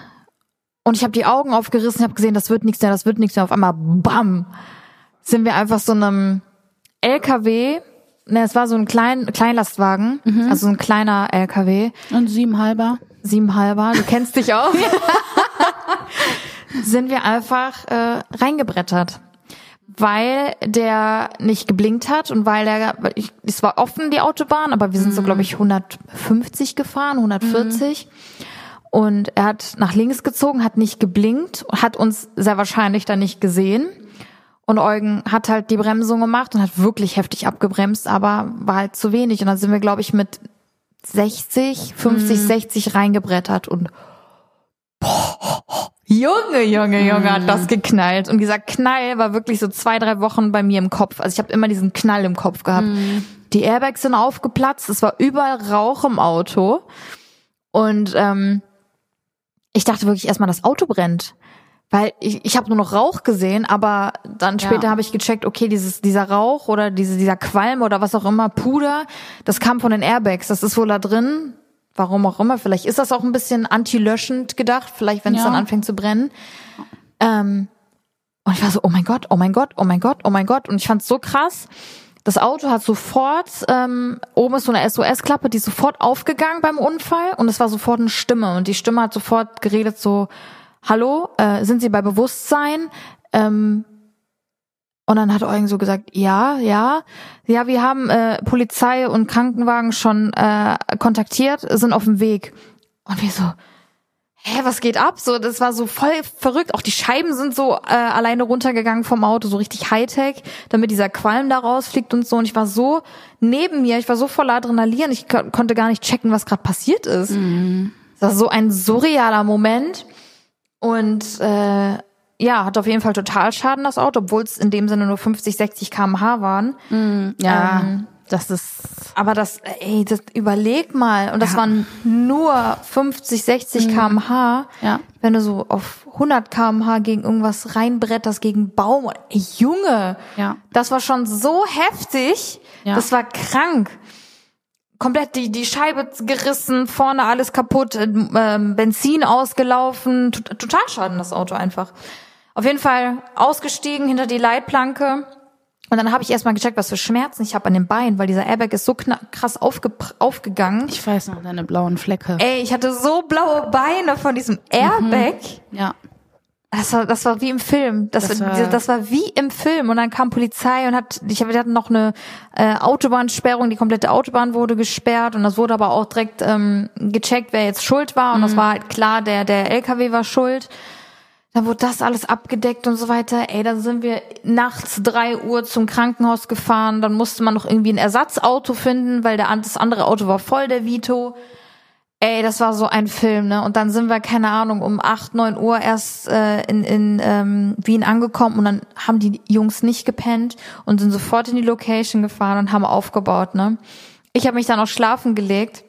und ich habe die Augen aufgerissen, habe gesehen, das wird nichts mehr, das wird nichts mehr. Auf einmal, bam, sind wir einfach so einem LKW, ne, es war so ein klein, Kleinlastwagen, Mhm. also ein kleiner LKW, Und sieben halber. siebenhalber, du kennst dich auch, sind wir einfach äh, reingebrettert. Weil der nicht geblinkt hat und weil der, ich, es war offen, die Autobahn, aber wir sind so, glaube ich, 150 gefahren, 140. Und er hat nach links gezogen, hat nicht geblinkt, hat uns sehr wahrscheinlich dann nicht gesehen. Und Eugen hat halt die Bremsung gemacht und hat wirklich heftig abgebremst, aber war halt zu wenig. Und dann sind wir, glaube ich, mit 60, 50, 60 reingebrettert und boah, Junge, Junge, Junge, hat das geknallt. Und dieser Knall war wirklich so zwei, drei Wochen bei mir im Kopf. Also ich habe immer diesen Knall im Kopf gehabt. Die Airbags sind aufgeplatzt, es war überall Rauch im Auto. Und ähm, ich dachte wirklich erstmal, das Auto brennt. Weil ich, ich habe nur noch Rauch gesehen, aber dann später Ja. habe ich gecheckt, okay, dieses, dieser Rauch oder diese, dieser Qualm oder was auch immer, Puder, das kam von den Airbags. Das ist wohl da drin. Warum auch immer. Vielleicht ist das auch ein bisschen anti-löschend gedacht. Vielleicht, wenn es Ja. dann anfängt zu brennen. Ähm, und ich war so, oh mein Gott, oh mein Gott, oh mein Gott, oh mein Gott. Und ich fand's so krass. Das Auto hat sofort, ähm, oben ist so eine SOS-Klappe, die ist sofort aufgegangen beim Unfall und es war sofort eine Stimme. Und die Stimme hat sofort geredet so, hallo, äh, sind Sie bei Bewusstsein? Ähm, und dann hat Eugen so gesagt, ja, ja, ja, wir haben äh, Polizei und Krankenwagen schon äh, kontaktiert, sind auf dem Weg. Und wir so, hä, was geht ab? So, das war so voll verrückt. Auch die Scheiben sind so äh, alleine runtergegangen vom Auto, so richtig Hightech, damit dieser Qualm da rausfliegt und so. Und ich war so neben mir, ich war so voller Adrenalin, ich ko konnte gar nicht checken, was gerade passiert ist. Das war so ein surrealer Moment. Und äh, ja, hat auf jeden Fall total Schaden, das Auto, obwohl es in dem Sinne nur 50, 60 kmh waren. Ja, Ähm, das ist. Aber das, ey, das überleg mal. Und das Ja. waren nur 50, 60 kmh. Ja. Wenn du so auf 100 kmh gegen irgendwas reinbretterst, gegen Baum. Ey, Junge. Ja. Das war schon so heftig. Ja. Das war krank. Komplett die, die Scheibe gerissen, vorne alles kaputt, ähm, Benzin ausgelaufen. Tot- Total schaden das Auto einfach. Auf jeden Fall ausgestiegen hinter die Leitplanke. Und dann habe ich erstmal gecheckt, was für Schmerzen ich habe an den Beinen, weil dieser Airbag ist so krass aufge aufgegangen. Ich weiß noch deine blauen Flecke. Ey, ich hatte so blaue Beine von diesem Airbag. Ja. Das war, das war wie im Film. Das, Das war, das war wie im Film. Und dann kam Polizei und hat, ich hab, wir hatten noch eine äh, Autobahnsperrung, die komplette Autobahn wurde gesperrt und das wurde aber auch direkt ähm, gecheckt, wer jetzt schuld war. Und das war halt klar, der, der LKW war schuld. Dann wurde das alles abgedeckt und so weiter. Ey, dann sind wir nachts drei Uhr zum Krankenhaus gefahren. Dann musste man noch irgendwie ein Ersatzauto finden, weil der, das andere Auto war voll, der Vito. Ey, das war so ein Film, ne? Und dann sind wir, keine Ahnung, um acht, neun Uhr erst äh, in, in ähm, Wien angekommen und dann haben die Jungs nicht gepennt und sind sofort in die Location gefahren und haben aufgebaut, ne? Ich habe mich dann auch schlafen gelegt.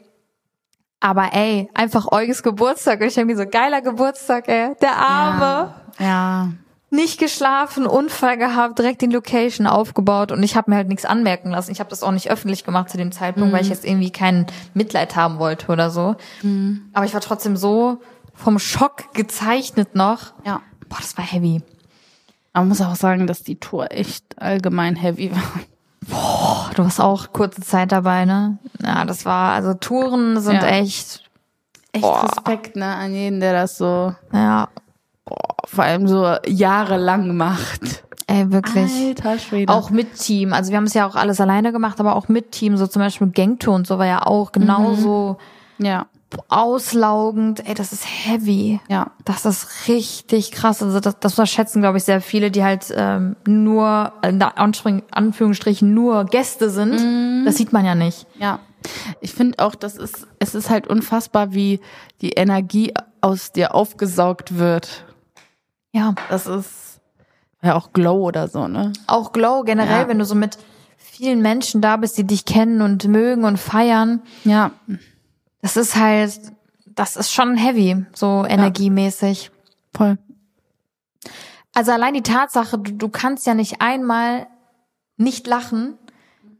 Aber ey, einfach Euges Geburtstag. Und ich habe mir so, geiler Geburtstag, ey. Der Arme. Ja. Nicht geschlafen, Unfall gehabt, direkt die Location aufgebaut und ich habe mir halt nichts anmerken lassen. Ich habe das auch nicht öffentlich gemacht zu dem Zeitpunkt, weil ich jetzt irgendwie kein Mitleid haben wollte oder so. Aber ich war trotzdem so vom Schock gezeichnet noch. Ja. Boah, das war heavy. Man muss auch sagen, dass die Tour echt allgemein heavy war. Boah, du warst auch kurze Zeit dabei, ne? Ja, das war, also Touren sind Ja. echt, Echt Boah. Respekt, ne, an jeden, der das so, ja, boah, vor allem so jahrelang macht. ey, wirklich. Alter Schwede. Auch mit Team. Also wir haben es ja auch alles alleine gemacht, aber auch mit Team. So zum Beispiel Gangtour und so war ja auch genauso ja, auslaugend. Ey, das ist heavy. ja. Das ist richtig krass. Also das, das unterschätzen, glaube ich, sehr viele, die halt ähm, nur, in Anspring- Anführungsstrichen, nur Gäste sind. Das sieht man ja nicht. Ja. Ich finde auch, das ist, es ist halt unfassbar, wie die Energie aus dir aufgesaugt wird. Ja. Das ist, Ja, auch Glow oder so, ne? Auch Glow generell, Ja. wenn du so mit vielen Menschen da bist, die dich kennen und mögen und feiern. Ja. Das ist halt, das ist schon heavy, so energiemäßig. Voll. Also allein die Tatsache, du, du kannst ja nicht einmal nicht lachen.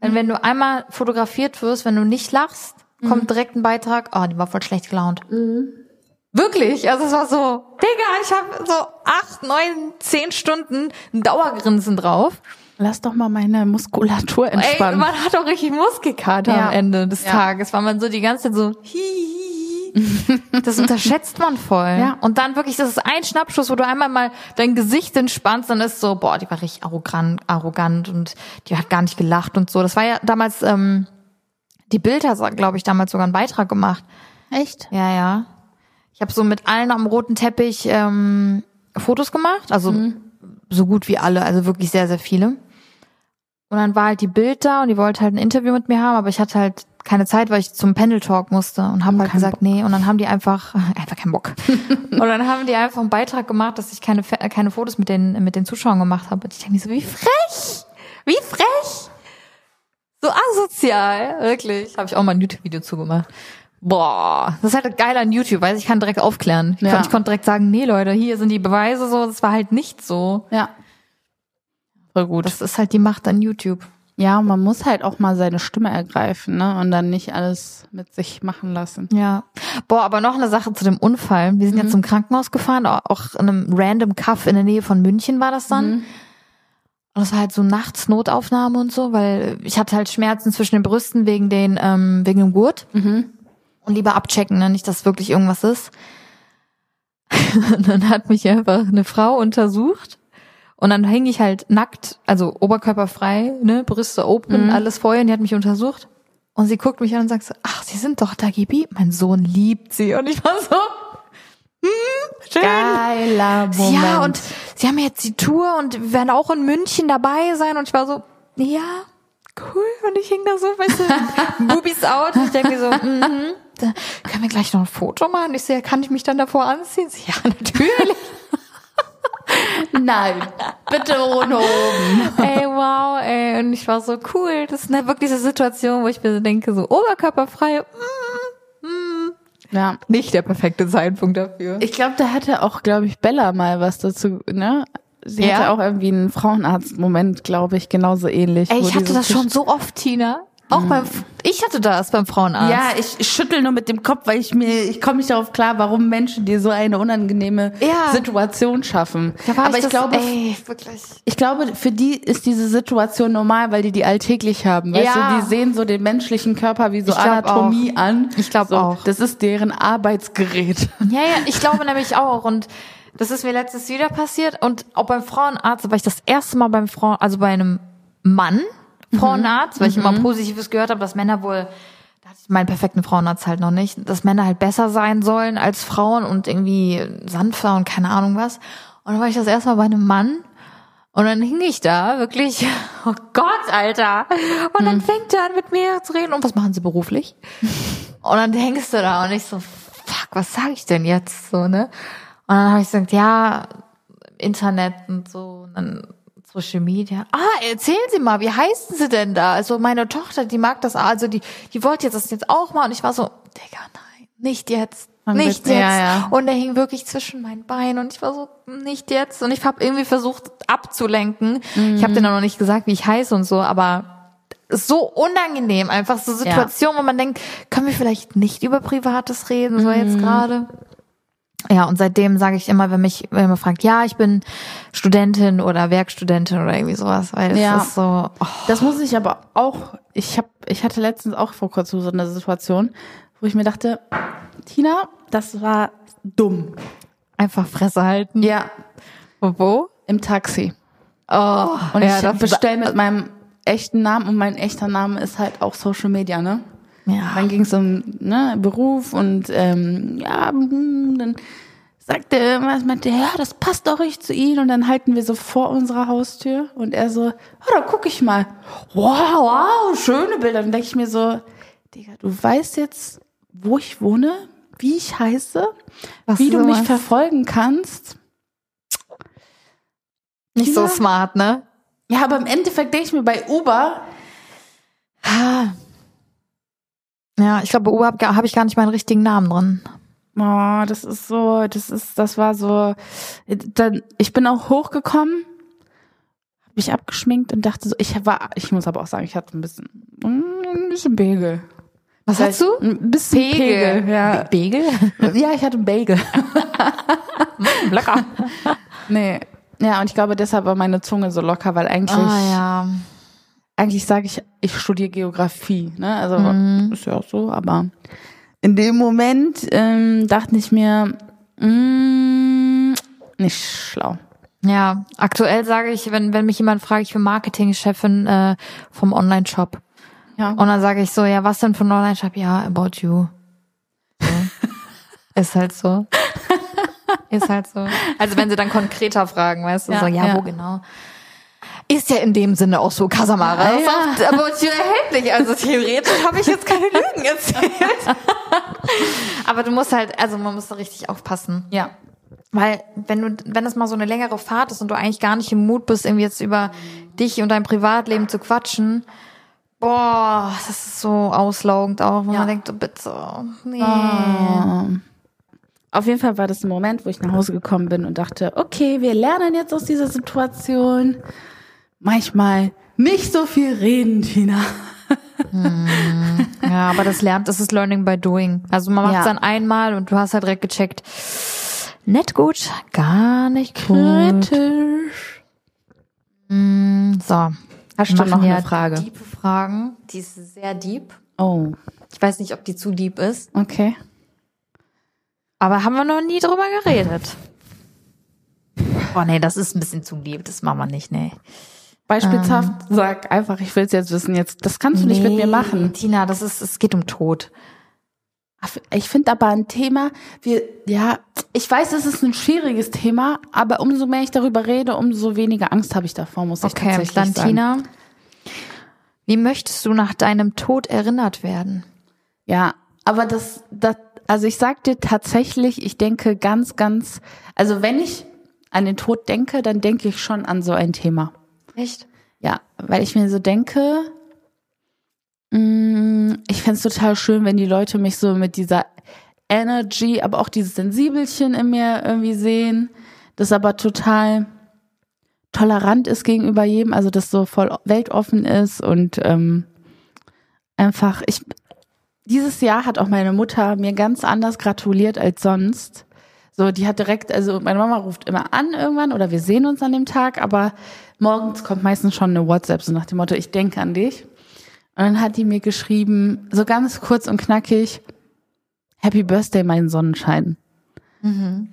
Denn wenn du einmal fotografiert wirst, wenn du nicht lachst, kommt direkt ein Beitrag, oh, die war voll schlecht gelaunt. Wirklich, also es war so, Digga, ich habe so acht, neun, zehn Stunden ein Dauergrinsen drauf. Lass doch mal meine Muskulatur Ey, entspannen. man hat auch richtig Muskelkater Ja. am Ende des Ja. Tages, weil man so die ganze Zeit so hi, hi, hi. Das unterschätzt man voll. Ja. Und dann wirklich, das ist ein Schnappschuss, wo du einmal mal dein Gesicht entspannst, dann ist so, boah, die war richtig arrogant, arrogant und die hat gar nicht gelacht und so. Das war ja damals, ähm, die Bild hat, glaube ich, damals sogar einen Beitrag gemacht. Echt? Ja, ja. Ich habe so mit allen am roten Teppich ähm, Fotos gemacht, also so gut wie alle, also wirklich sehr, sehr viele. Und dann war halt die Bild da und die wollte halt ein Interview mit mir haben, aber ich hatte halt keine Zeit, weil ich zum Panel Talk musste und haben halt gesagt, nee. Und dann haben die einfach einfach keinen Bock. und dann haben die einfach einen Beitrag gemacht, dass ich keine keine Fotos mit den mit den Zuschauern gemacht habe. Und ich denke mir so, wie frech, wie frech, so asozial, wirklich. Habe ich auch mal ein YouTube-Video zugemacht. Boah, das ist halt geil an YouTube, weil ich kann direkt aufklären. Ich, Ja. konnte, ich konnte direkt sagen, nee Leute, hier sind die Beweise so. Das war halt nicht so. Ja. Voll gut. Das ist halt die Macht an YouTube. ja, man muss halt auch mal seine Stimme ergreifen, ne? Und dann nicht alles mit sich machen lassen. Ja. Boah, aber noch eine Sache zu dem Unfall. Wir sind Mhm. ja zum Krankenhaus gefahren, auch in einem random Cuff in der Nähe von München war das dann. Mhm. Und das war halt so nachts Notaufnahme und so, weil ich hatte halt Schmerzen zwischen den Brüsten wegen den, ähm, wegen dem Gurt. Mhm. Und lieber abchecken, ne? nicht, dass wirklich irgendwas ist. Und dann hat mich einfach eine Frau untersucht. Und dann hing ich halt nackt, also oberkörperfrei, ne, Brüste open, Mhm. alles vorher, und die hat mich untersucht. Und sie guckt mich an und sagt so, ach, Sie sind doch Dagibi. Mein Sohn liebt sie. Und ich war so, hm, schön. Geiler Moment. Ja, und sie haben jetzt die Tour und werden auch in München dabei sein. Und ich war so, ja, cool. Und ich hing da so, weißt du, Boobies out. Und ich denke so, mhm, da können wir gleich noch ein Foto machen? Ich so, ja, kann ich mich dann davor anziehen? Sie, ja, natürlich. Nein, bitte ohne oben. ey, wow, ey. Und ich war so, cool. Das ist eine wirklich eine Situation, wo ich mir so denke, so oberkörperfrei, mm, Ja. nicht der perfekte Zeitpunkt dafür. Ich glaube, da hatte auch, glaube ich, Bella mal was dazu, ne? Sie Ja? hatte auch irgendwie einen Frauenarzt-Moment, glaube ich, genauso ähnlich. Ey, ich hatte so das schon so oft, Tina. Auch beim, ich hatte das beim Frauenarzt. Ja, ich schüttel nur mit dem Kopf, weil ich mir, ich komme nicht darauf klar, warum Menschen dir so eine unangenehme Ja. Situation schaffen. War Aber ich, das, glaube, ey, ich glaube, für die ist diese Situation normal, weil die die alltäglich haben. Weißt Ja. du, die sehen so den menschlichen Körper wie so Anatomie an. Ich glaub so, auch. Das ist deren Arbeitsgerät. Ja, ja, ich glaube nämlich auch. Und das ist mir letztes wieder passiert. Und auch beim Frauenarzt, weil ich das erste Mal beim Frauen, also bei einem Mann Frauenarzt, weil ich immer Positives gehört habe, dass Männer wohl, da hatte ich meinen perfekten Frauenarzt halt noch nicht, dass Männer halt besser sein sollen als Frauen und irgendwie sanfter und keine Ahnung was. Und dann war ich das erste Mal bei einem Mann. Und dann hing ich da, wirklich, oh Gott, Alter. Und dann fängt er an, mit mir zu reden. Und was machen Sie beruflich? Und dann hängst du da und ich so, fuck, was sage ich denn jetzt so, ne? Und dann habe ich gesagt, ja, Internet und so, und dann Social Media. Ah, erzählen Sie mal, wie heißen Sie denn da? Also meine Tochter, die mag das, also die, die wollte jetzt das jetzt auch mal. Und ich war so, Digga, nein, nicht jetzt. Dann Nicht jetzt. ja, ja. Und er hing wirklich zwischen meinen Beinen und ich war so, nicht jetzt. Und ich habe irgendwie versucht abzulenken. Ich habe denen auch noch nicht gesagt, wie ich heiße und so, aber so unangenehm, einfach so Situationen, wo man denkt, können wir vielleicht nicht über Privates reden, so jetzt gerade. Ja, und seitdem sage ich immer, wenn mich wenn man fragt, ja, ich bin Studentin oder Werkstudentin oder irgendwie sowas, weil es Ja. ist so, oh, Das muss ich aber auch, ich hab, ich hatte letztens auch vor kurzem so eine Situation, wo ich mir dachte, Tina, das war dumm. einfach Fresse halten. Ja, Wo? im Taxi. Oh, Und ja, ich das- bestell mit meinem echten Namen und mein echter Name ist halt auch Social Media, ne? Ja. Dann ging es um ne, Beruf und ähm, ja, hm, dann sagte irgendwas, meinte, ja, das passt doch richtig zu Ihnen. Und dann halten wir so vor unserer Haustür und er so, oh, da guck ich mal. Wow, wow, schöne Bilder. Dann denke ich mir so, Digga, du weißt jetzt, wo ich wohne, wie ich heiße, Was wie du mich sowas. verfolgen kannst. Nicht so Tina? smart, ne? Ja, aber im Endeffekt denke ich mir bei Uber, Ja, ich glaube, Uber habe hab ich gar nicht meinen richtigen Namen drin. oh, das ist so, das ist, das war so, dann, ich bin auch hochgekommen, habe mich abgeschminkt und dachte so, ich war, ich muss aber auch sagen, ich hatte ein bisschen, ein bisschen Bagel. Was hast du? Ein bisschen Pegel, ja. Begel? Ja, ich hatte einen Bagel. Lecker. Nee. Ja, und ich glaube, deshalb war meine Zunge so locker, weil eigentlich, Ah ja. Eigentlich sage ich, ich studiere Geografie, ne? Also Mhm. ist ja auch so, aber in dem Moment ähm, dachte ich mir, mm, nicht schlau. Ja, aktuell sage ich, wenn, wenn mich jemand fragt, ich bin Marketingchefin äh, vom Online-Shop. Ja. Und dann sage ich so, ja, was denn für ein Online-Shop? Ja, about you. So. Ist halt so. Ist halt so. Also wenn sie dann konkreter fragen, weißt du, Ja, so, ja, ja. wo genau? Ist ja in dem Sinne auch so, Casamara. Ja, ja. about you erhältlich. Also theoretisch habe ich jetzt keine Lügen erzählt. Aber du musst halt, also man muss da richtig aufpassen. ja. Weil wenn du, wenn das mal so eine längere Fahrt ist und du eigentlich gar nicht im Mut bist, irgendwie jetzt über dich und dein Privatleben zu quatschen, boah, das ist so auslaugend auch, wo Ja. man denkt, so, bitte, nee. Ähm, Auf jeden Fall war das ein Moment, wo ich nach Hause gekommen bin und dachte, okay, wir lernen jetzt aus dieser Situation. Manchmal nicht so viel reden, Tina. Ja, aber das lernt, das ist Learning by Doing. Also man macht es Ja. dann einmal und du hast halt direkt gecheckt, nicht gut, gar nicht gut. Kritisch. Mm, So. Hast du noch eine Frage? Diepe Fragen. Die ist sehr deep. Oh, Ich weiß nicht, ob die zu deep ist. okay. Aber haben wir noch nie drüber geredet. Oh nee, das ist ein bisschen zu deep. Das machen wir nicht, nee. Beispielshaft, sag einfach, ich will es jetzt wissen. Jetzt, das kannst du nicht mit mir machen. Tina, das ist, es geht um Tod. Ich finde aber ein Thema, wir, ja, ich weiß, es ist ein schwieriges Thema, aber umso mehr ich darüber rede, umso weniger Angst habe ich davor, muss ich Okay, tatsächlich dann sagen. Tina. Wie möchtest du nach deinem Tod erinnert werden? Ja, aber das, das, also ich sag dir tatsächlich, ich denke ganz, ganz, also wenn ich an den Tod denke, dann denke ich schon an so ein Thema. Echt? Ja, weil ich mir so denke, mh, ich fänd's total schön, wenn die Leute mich so mit dieser Energy, aber auch dieses Sensibelchen in mir irgendwie sehen, das aber total tolerant ist gegenüber jedem, also das so voll weltoffen ist und ähm, einfach, ich, dieses Jahr hat auch meine Mutter mir ganz anders gratuliert als sonst. So, die hat direkt, also meine Mama ruft immer an irgendwann oder wir sehen uns an dem Tag, aber morgens kommt meistens schon eine WhatsApp, so nach dem Motto, ich denke an dich. Und dann hat die mir geschrieben, so ganz kurz und knackig, Happy Birthday, mein Sonnenschein.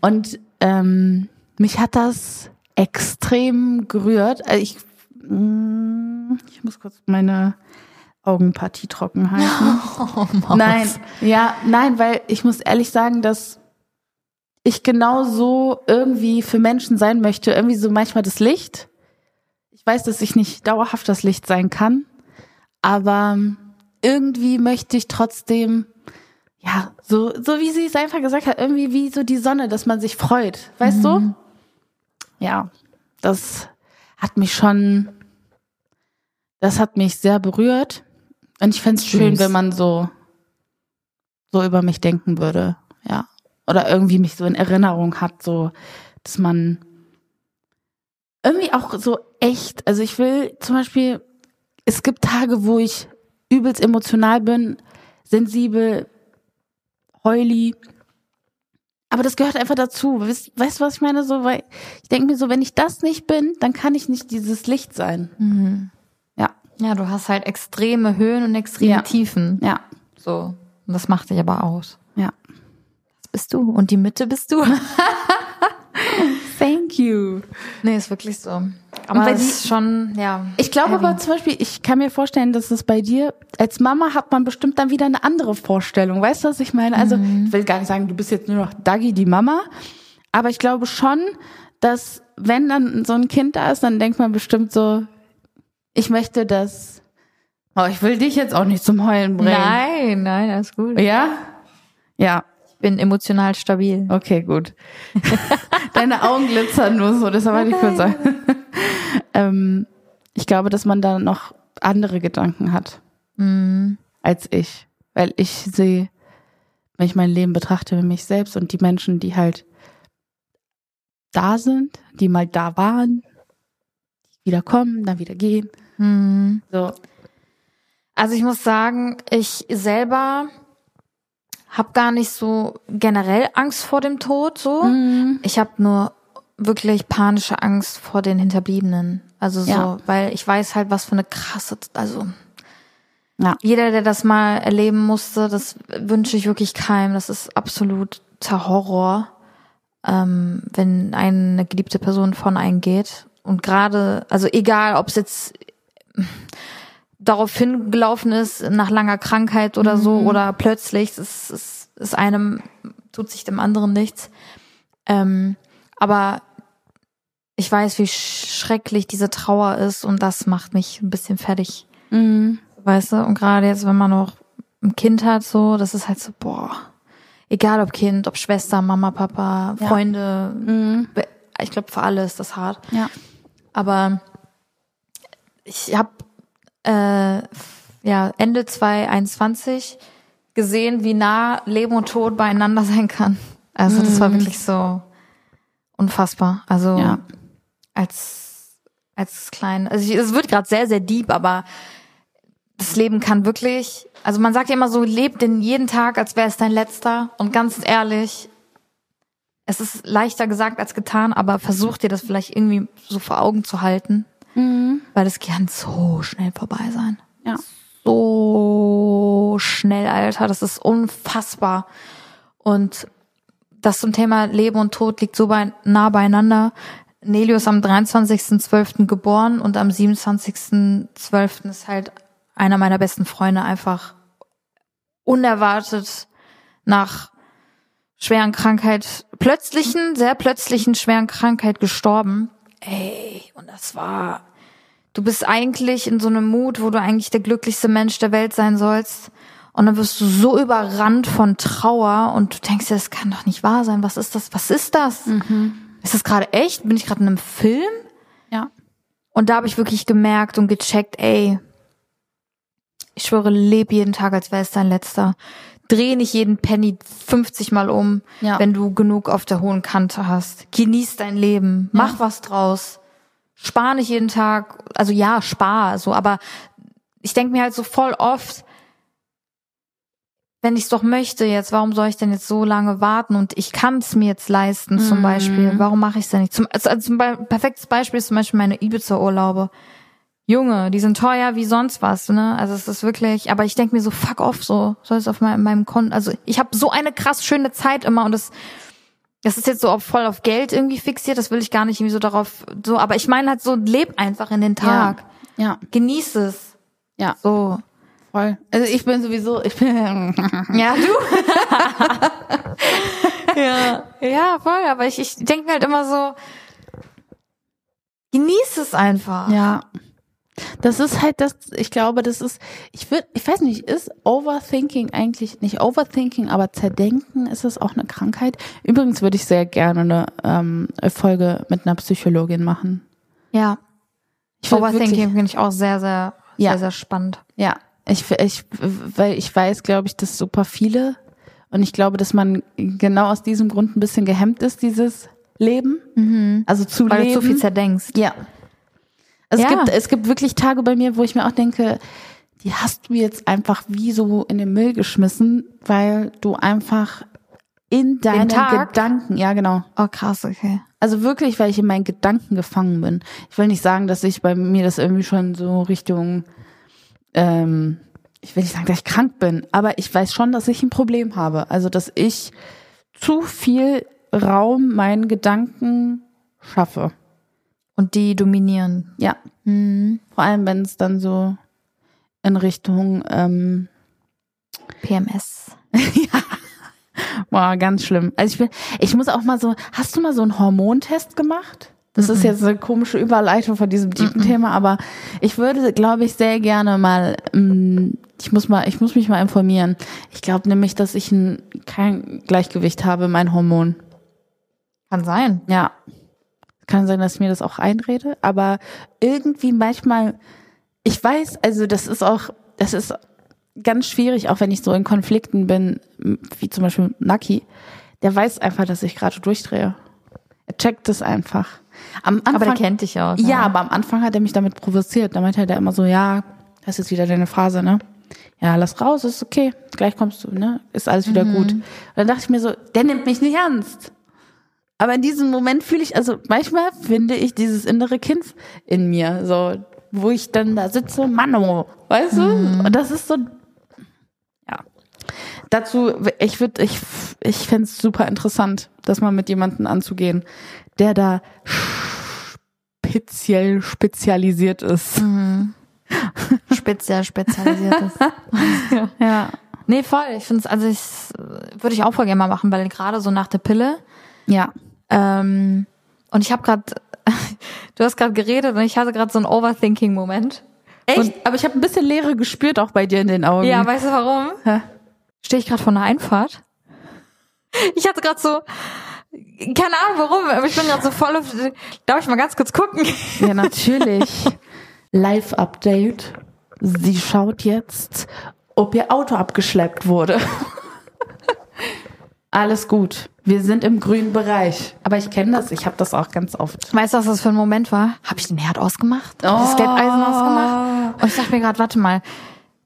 Und ähm, mich hat das extrem gerührt. Also ich, mm, ich muss kurz meine Augenpartie trocken halten. Oh, Nein, ja, nein, weil ich muss ehrlich sagen, dass ich genau so irgendwie für Menschen sein möchte. Irgendwie so manchmal das Licht. Ich weiß, dass ich nicht dauerhaft das Licht sein kann, aber irgendwie möchte ich trotzdem, ja, so, so wie sie es einfach gesagt hat, irgendwie wie so die Sonne, dass man sich freut. Weißt du? Ja, das hat mich schon, das hat mich sehr berührt. Und ich fänd's schön, Süß. wenn man so, so über mich denken würde. Ja. Oder irgendwie mich so in Erinnerung hat, so, dass man irgendwie auch so echt, also ich will zum Beispiel, es gibt Tage, wo ich übelst emotional bin, sensibel, heuli. Aber das gehört einfach dazu. Weißt, weißt du, was ich meine? So, weil ich denke mir so, wenn ich das nicht bin, dann kann ich nicht dieses Licht sein. Mhm. Ja, Ja, du hast halt extreme Höhen und extreme Ja. Tiefen. ja, So. Und das macht dich aber aus. ja. Das bist du. Und die Mitte bist du. Thank you. nee, ist wirklich so. Aber es die- ist schon, ja. Ich glaube heavy. aber zum Beispiel, ich kann mir vorstellen, dass es bei dir, als Mama hat man bestimmt dann wieder eine andere Vorstellung. Weißt du, was ich meine? Also, ich will gar nicht sagen, du bist jetzt nur noch Dagi, die Mama. Aber ich glaube schon, dass wenn dann so ein Kind da ist, dann denkt man bestimmt so, ich möchte das, oh, ich will dich jetzt auch nicht zum Heulen bringen. Nein, nein, alles gut. Ja? Ja. Bin emotional stabil. Okay, gut. Deine Augen glitzern nur so, deshalb wollte ich kurz sagen. ähm, ich glaube, dass man da noch andere Gedanken hat Mhm. als ich. Weil ich sehe, wenn ich mein Leben betrachte, mich selbst und die Menschen, die halt da sind, die mal da waren, wieder kommen, dann wieder gehen. Mhm. So. Also ich muss sagen, ich selber habe gar nicht so generell Angst vor dem Tod so. Mhm. Ich habe nur wirklich panische Angst vor den Hinterbliebenen. Also so, Ja. weil ich weiß halt, was für eine krasse, also Ja. jeder, der das mal erleben musste, das wünsche ich wirklich keinem. Das ist absoluter Horror, ähm, wenn eine geliebte Person von einem geht. Und gerade, also egal, ob es jetzt darauf hingelaufen ist, nach langer Krankheit oder so, oder plötzlich, es ist, es ist einem, tut sich dem anderen nichts. Ähm, aber ich weiß, wie schrecklich diese Trauer ist und das macht mich ein bisschen fertig, Mhm. weißt du? Und gerade jetzt, wenn man noch ein Kind hat, so, das ist halt so, boah, egal ob Kind, ob Schwester, Mama, Papa, Ja. Freunde, Mhm. ich glaube, für alle ist das hart. Ja. Aber ich habe äh, ja Ende 2021 gesehen, wie nah Leben und Tod beieinander sein kann. Also das war wirklich so unfassbar. Also Ja. als als klein, also es wird gerade sehr sehr deep, aber das Leben kann wirklich, also man sagt ja immer so, leb den jeden Tag, als wäre es dein letzter. Und ganz ehrlich, es ist leichter gesagt als getan, aber versuch dir das vielleicht irgendwie so vor Augen zu halten, Mhm. weil es kann so schnell vorbei sein. Ja. So schnell, Alter, das ist unfassbar. Und das zum Thema Leben und Tod liegt so bei, nah beieinander. Nelio ist am 23.12. geboren und am 27.12. ist halt einer meiner besten Freunde einfach unerwartet nach schweren Krankheit, plötzlichen, sehr plötzlichen schweren Krankheit gestorben. Ey, und das war, du bist eigentlich in so einem Mut, wo du eigentlich der glücklichste Mensch der Welt sein sollst. Und dann wirst du so überrannt von Trauer und du denkst das kann doch nicht wahr sein. Was ist das? Was ist das? Ist das gerade echt? Bin ich gerade in einem Film? Ja. Und da habe ich wirklich gemerkt und gecheckt, ey, ich schwöre, leb jeden Tag, als wäre es dein letzter. Dreh nicht jeden Penny 50 Mal um, Ja. wenn du genug auf der hohen Kante hast. Genieß dein Leben, mach was draus. Spar nicht jeden Tag, also ja, spar, so, aber ich denk mir halt so voll oft, wenn ich es doch möchte jetzt, warum soll ich denn jetzt so lange warten und ich kann es mir jetzt leisten zum Beispiel, warum mache ich es denn nicht? Zum, also, also Be perfektes Beispiel ist zum Beispiel meine Ibiza-Urlaube. Junge, die sind teuer wie sonst was, ne? Also es ist wirklich, aber ich denk mir so, fuck off, so soll es auf meinem, meinem Konto. Also ich habe so eine krass schöne Zeit immer und das, das ist jetzt so voll auf Geld irgendwie fixiert, das will ich gar nicht irgendwie so darauf, so, aber ich meine halt so, leb einfach in den Tag. Ja. Genieß es. Ja. So. Voll. Also ich bin sowieso, ich bin Ja, du? ja. Ja, voll, aber ich, ich denke mir halt immer so, genieß es einfach. Ja. Das ist halt das, ich glaube, das ist, ich würde, ich weiß nicht, ist Overthinking eigentlich nicht Overthinking, aber Zerdenken, ist das auch eine Krankheit? Übrigens würde ich sehr gerne eine ähm, Folge mit einer Psychologin machen. Ja. Ich Overthinking finde ich auch sehr, sehr, Ja. sehr, sehr spannend. Ja, ich, ich, weil ich weiß, glaube ich, dass super viele und ich glaube, dass man genau aus diesem Grund ein bisschen gehemmt ist, dieses Leben. Also zu Weil leben. du zu viel zerdenkst. Ja. Also Ja. Es, gibt, es gibt wirklich Tage bei mir, wo ich mir auch denke, die hast du jetzt einfach wie so in den Müll geschmissen, weil du einfach in deinen? Gedanken, ja genau. Oh, krass, okay. Also wirklich, weil ich in meinen Gedanken gefangen bin. Ich will nicht sagen, dass ich bei mir das irgendwie schon so Richtung, ähm, ich will nicht sagen, dass ich krank bin, aber ich weiß schon, dass ich ein Problem habe. Also, dass ich zu viel Raum meinen Gedanken schaffe. Und die dominieren. Ja. Mhm. Vor allem, wenn es dann so in Richtung, ähm, PMS. boah, ganz schlimm. Also ich bin, ich muss auch mal so, hast du mal so einen Hormontest gemacht? Das ist jetzt eine komische Überleitung von diesem tiefen Thema, aber ich würde, glaube ich, sehr gerne mal, ähm, ich muss mal, ich muss mich mal informieren. Ich glaube nämlich, dass ich ein, kein Gleichgewicht habe, mein Hormon. Kann sein. Ja. Kann sein, dass ich mir das auch einrede, aber irgendwie manchmal, ich weiß, also das ist auch, das ist ganz schwierig, auch wenn ich so in Konflikten bin, wie zum Beispiel Naki, der weiß einfach, dass ich gerade durchdrehe. Er checkt es einfach. Am Anfang, Aber der kennt dich auch. ja, aber am Anfang hat er mich damit provoziert. Da meinte er immer so, ja, das ist wieder deine Phase, ne? Ja, lass raus, ist okay. Gleich kommst du, ne? Ist alles wieder gut. Und dann dachte ich mir so, der nimmt mich nicht ernst. Aber in diesem Moment fühle ich, also manchmal finde ich dieses innere Kind in mir, so, wo ich dann da sitze, Mano, weißt du? Und das ist so, ja. Dazu, ich würde, ich, ich fände es super interessant, das mal mit jemandem anzugehen, der da speziell spezialisiert ist. Speziell spezialisiert ist. Ja. Nee, voll. Ich finde es, also ich würde ich auch voll gerne mal machen, weil gerade so nach der Pille. Ja. Ähm, und ich habe gerade, du hast gerade geredet und ich hatte gerade so einen Overthinking-Moment. Echt? Aber ich habe ein bisschen Leere gespürt auch bei dir in den Augen. Ja, weißt du warum? Hä? Stehe ich gerade vor einer Einfahrt? Ich hatte gerade so, keine Ahnung warum, aber ich bin gerade so voll auf, darf ich mal ganz kurz gucken? Ja, natürlich. Live-Update. Sie schaut jetzt, ob ihr Auto abgeschleppt wurde. Alles gut. Wir sind im grünen Bereich. Aber ich kenne das. Ich habe das auch ganz oft. Weißt du, was das für ein Moment war? Habe ich den Herd ausgemacht? Ich das Oh. Glätteisen ausgemacht? Und ich dachte mir gerade, warte mal.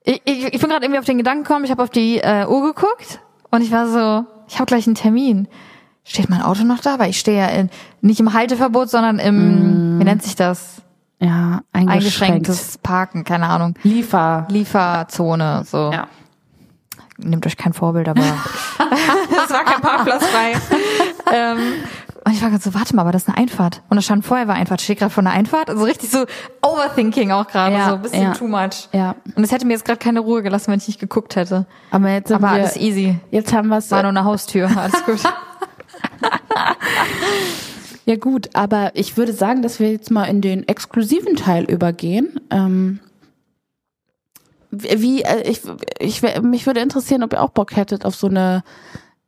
Ich, ich, ich bin gerade irgendwie auf den Gedanken gekommen, ich habe auf die äh, Uhr geguckt und ich war so, ich habe gleich einen Termin. Steht mein Auto noch da? Weil ich stehe ja in, nicht im Halteverbot, sondern im, wie nennt sich das? Ja, eingeschränkt. Eingeschränktes Parken, keine Ahnung. Liefer. Lieferzone, so. Ja. Nehmt euch kein Vorbild, aber das war kein Parkplatz frei. ähm, und ich war gerade so, warte mal, aber das ist eine Einfahrt. Und da stand vorher war Einfahrt, steht gerade vor einer Einfahrt. Also richtig so Overthinking auch gerade, Ja, so ein bisschen ja. too much. Ja. Und es hätte mir jetzt gerade keine Ruhe gelassen, wenn ich nicht geguckt hätte. Aber jetzt sind Aber wir, alles easy. Jetzt haben wir es. War nur eine Haustür, alles gut. Ja gut, aber ich würde sagen, dass wir jetzt mal in den exklusiven Teil übergehen. Ähm, wie, äh, ich, ich, mich würde interessieren, ob ihr auch Bock hättet auf so eine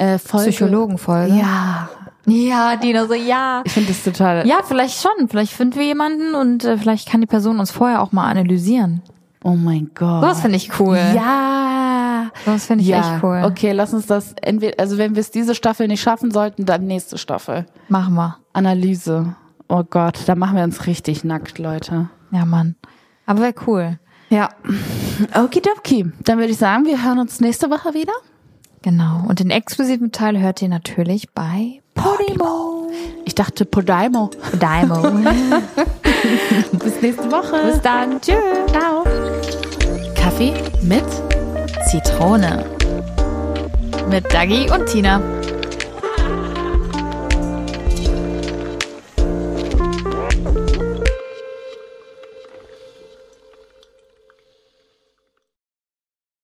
äh, Folge. Psychologenfolge. Ja, Ja, Dina so, ja. ich finde das total. Ja, vielleicht schon. Vielleicht finden wir jemanden und äh, vielleicht kann die Person uns vorher auch mal analysieren. Oh mein Gott. Das finde ich cool. Ja. Das finde ich ja. echt cool. Okay, lass uns das entweder, also wenn wir es diese Staffel nicht schaffen sollten, dann nächste Staffel. Machen wir. Analyse. Oh Gott, da machen wir uns richtig nackt, Leute. Ja, Mann. Aber wäre cool. Ja. Okidoki. Dann würde ich sagen, wir hören uns nächste Woche wieder. Genau. Und den exklusiven Teil hört ihr natürlich bei Podimo. Ich dachte Podimo. Podimo. Bis nächste Woche. Bis dann. Tschüss. Ciao. Kaffee mit Zitrone. Mit Dagi und Tina.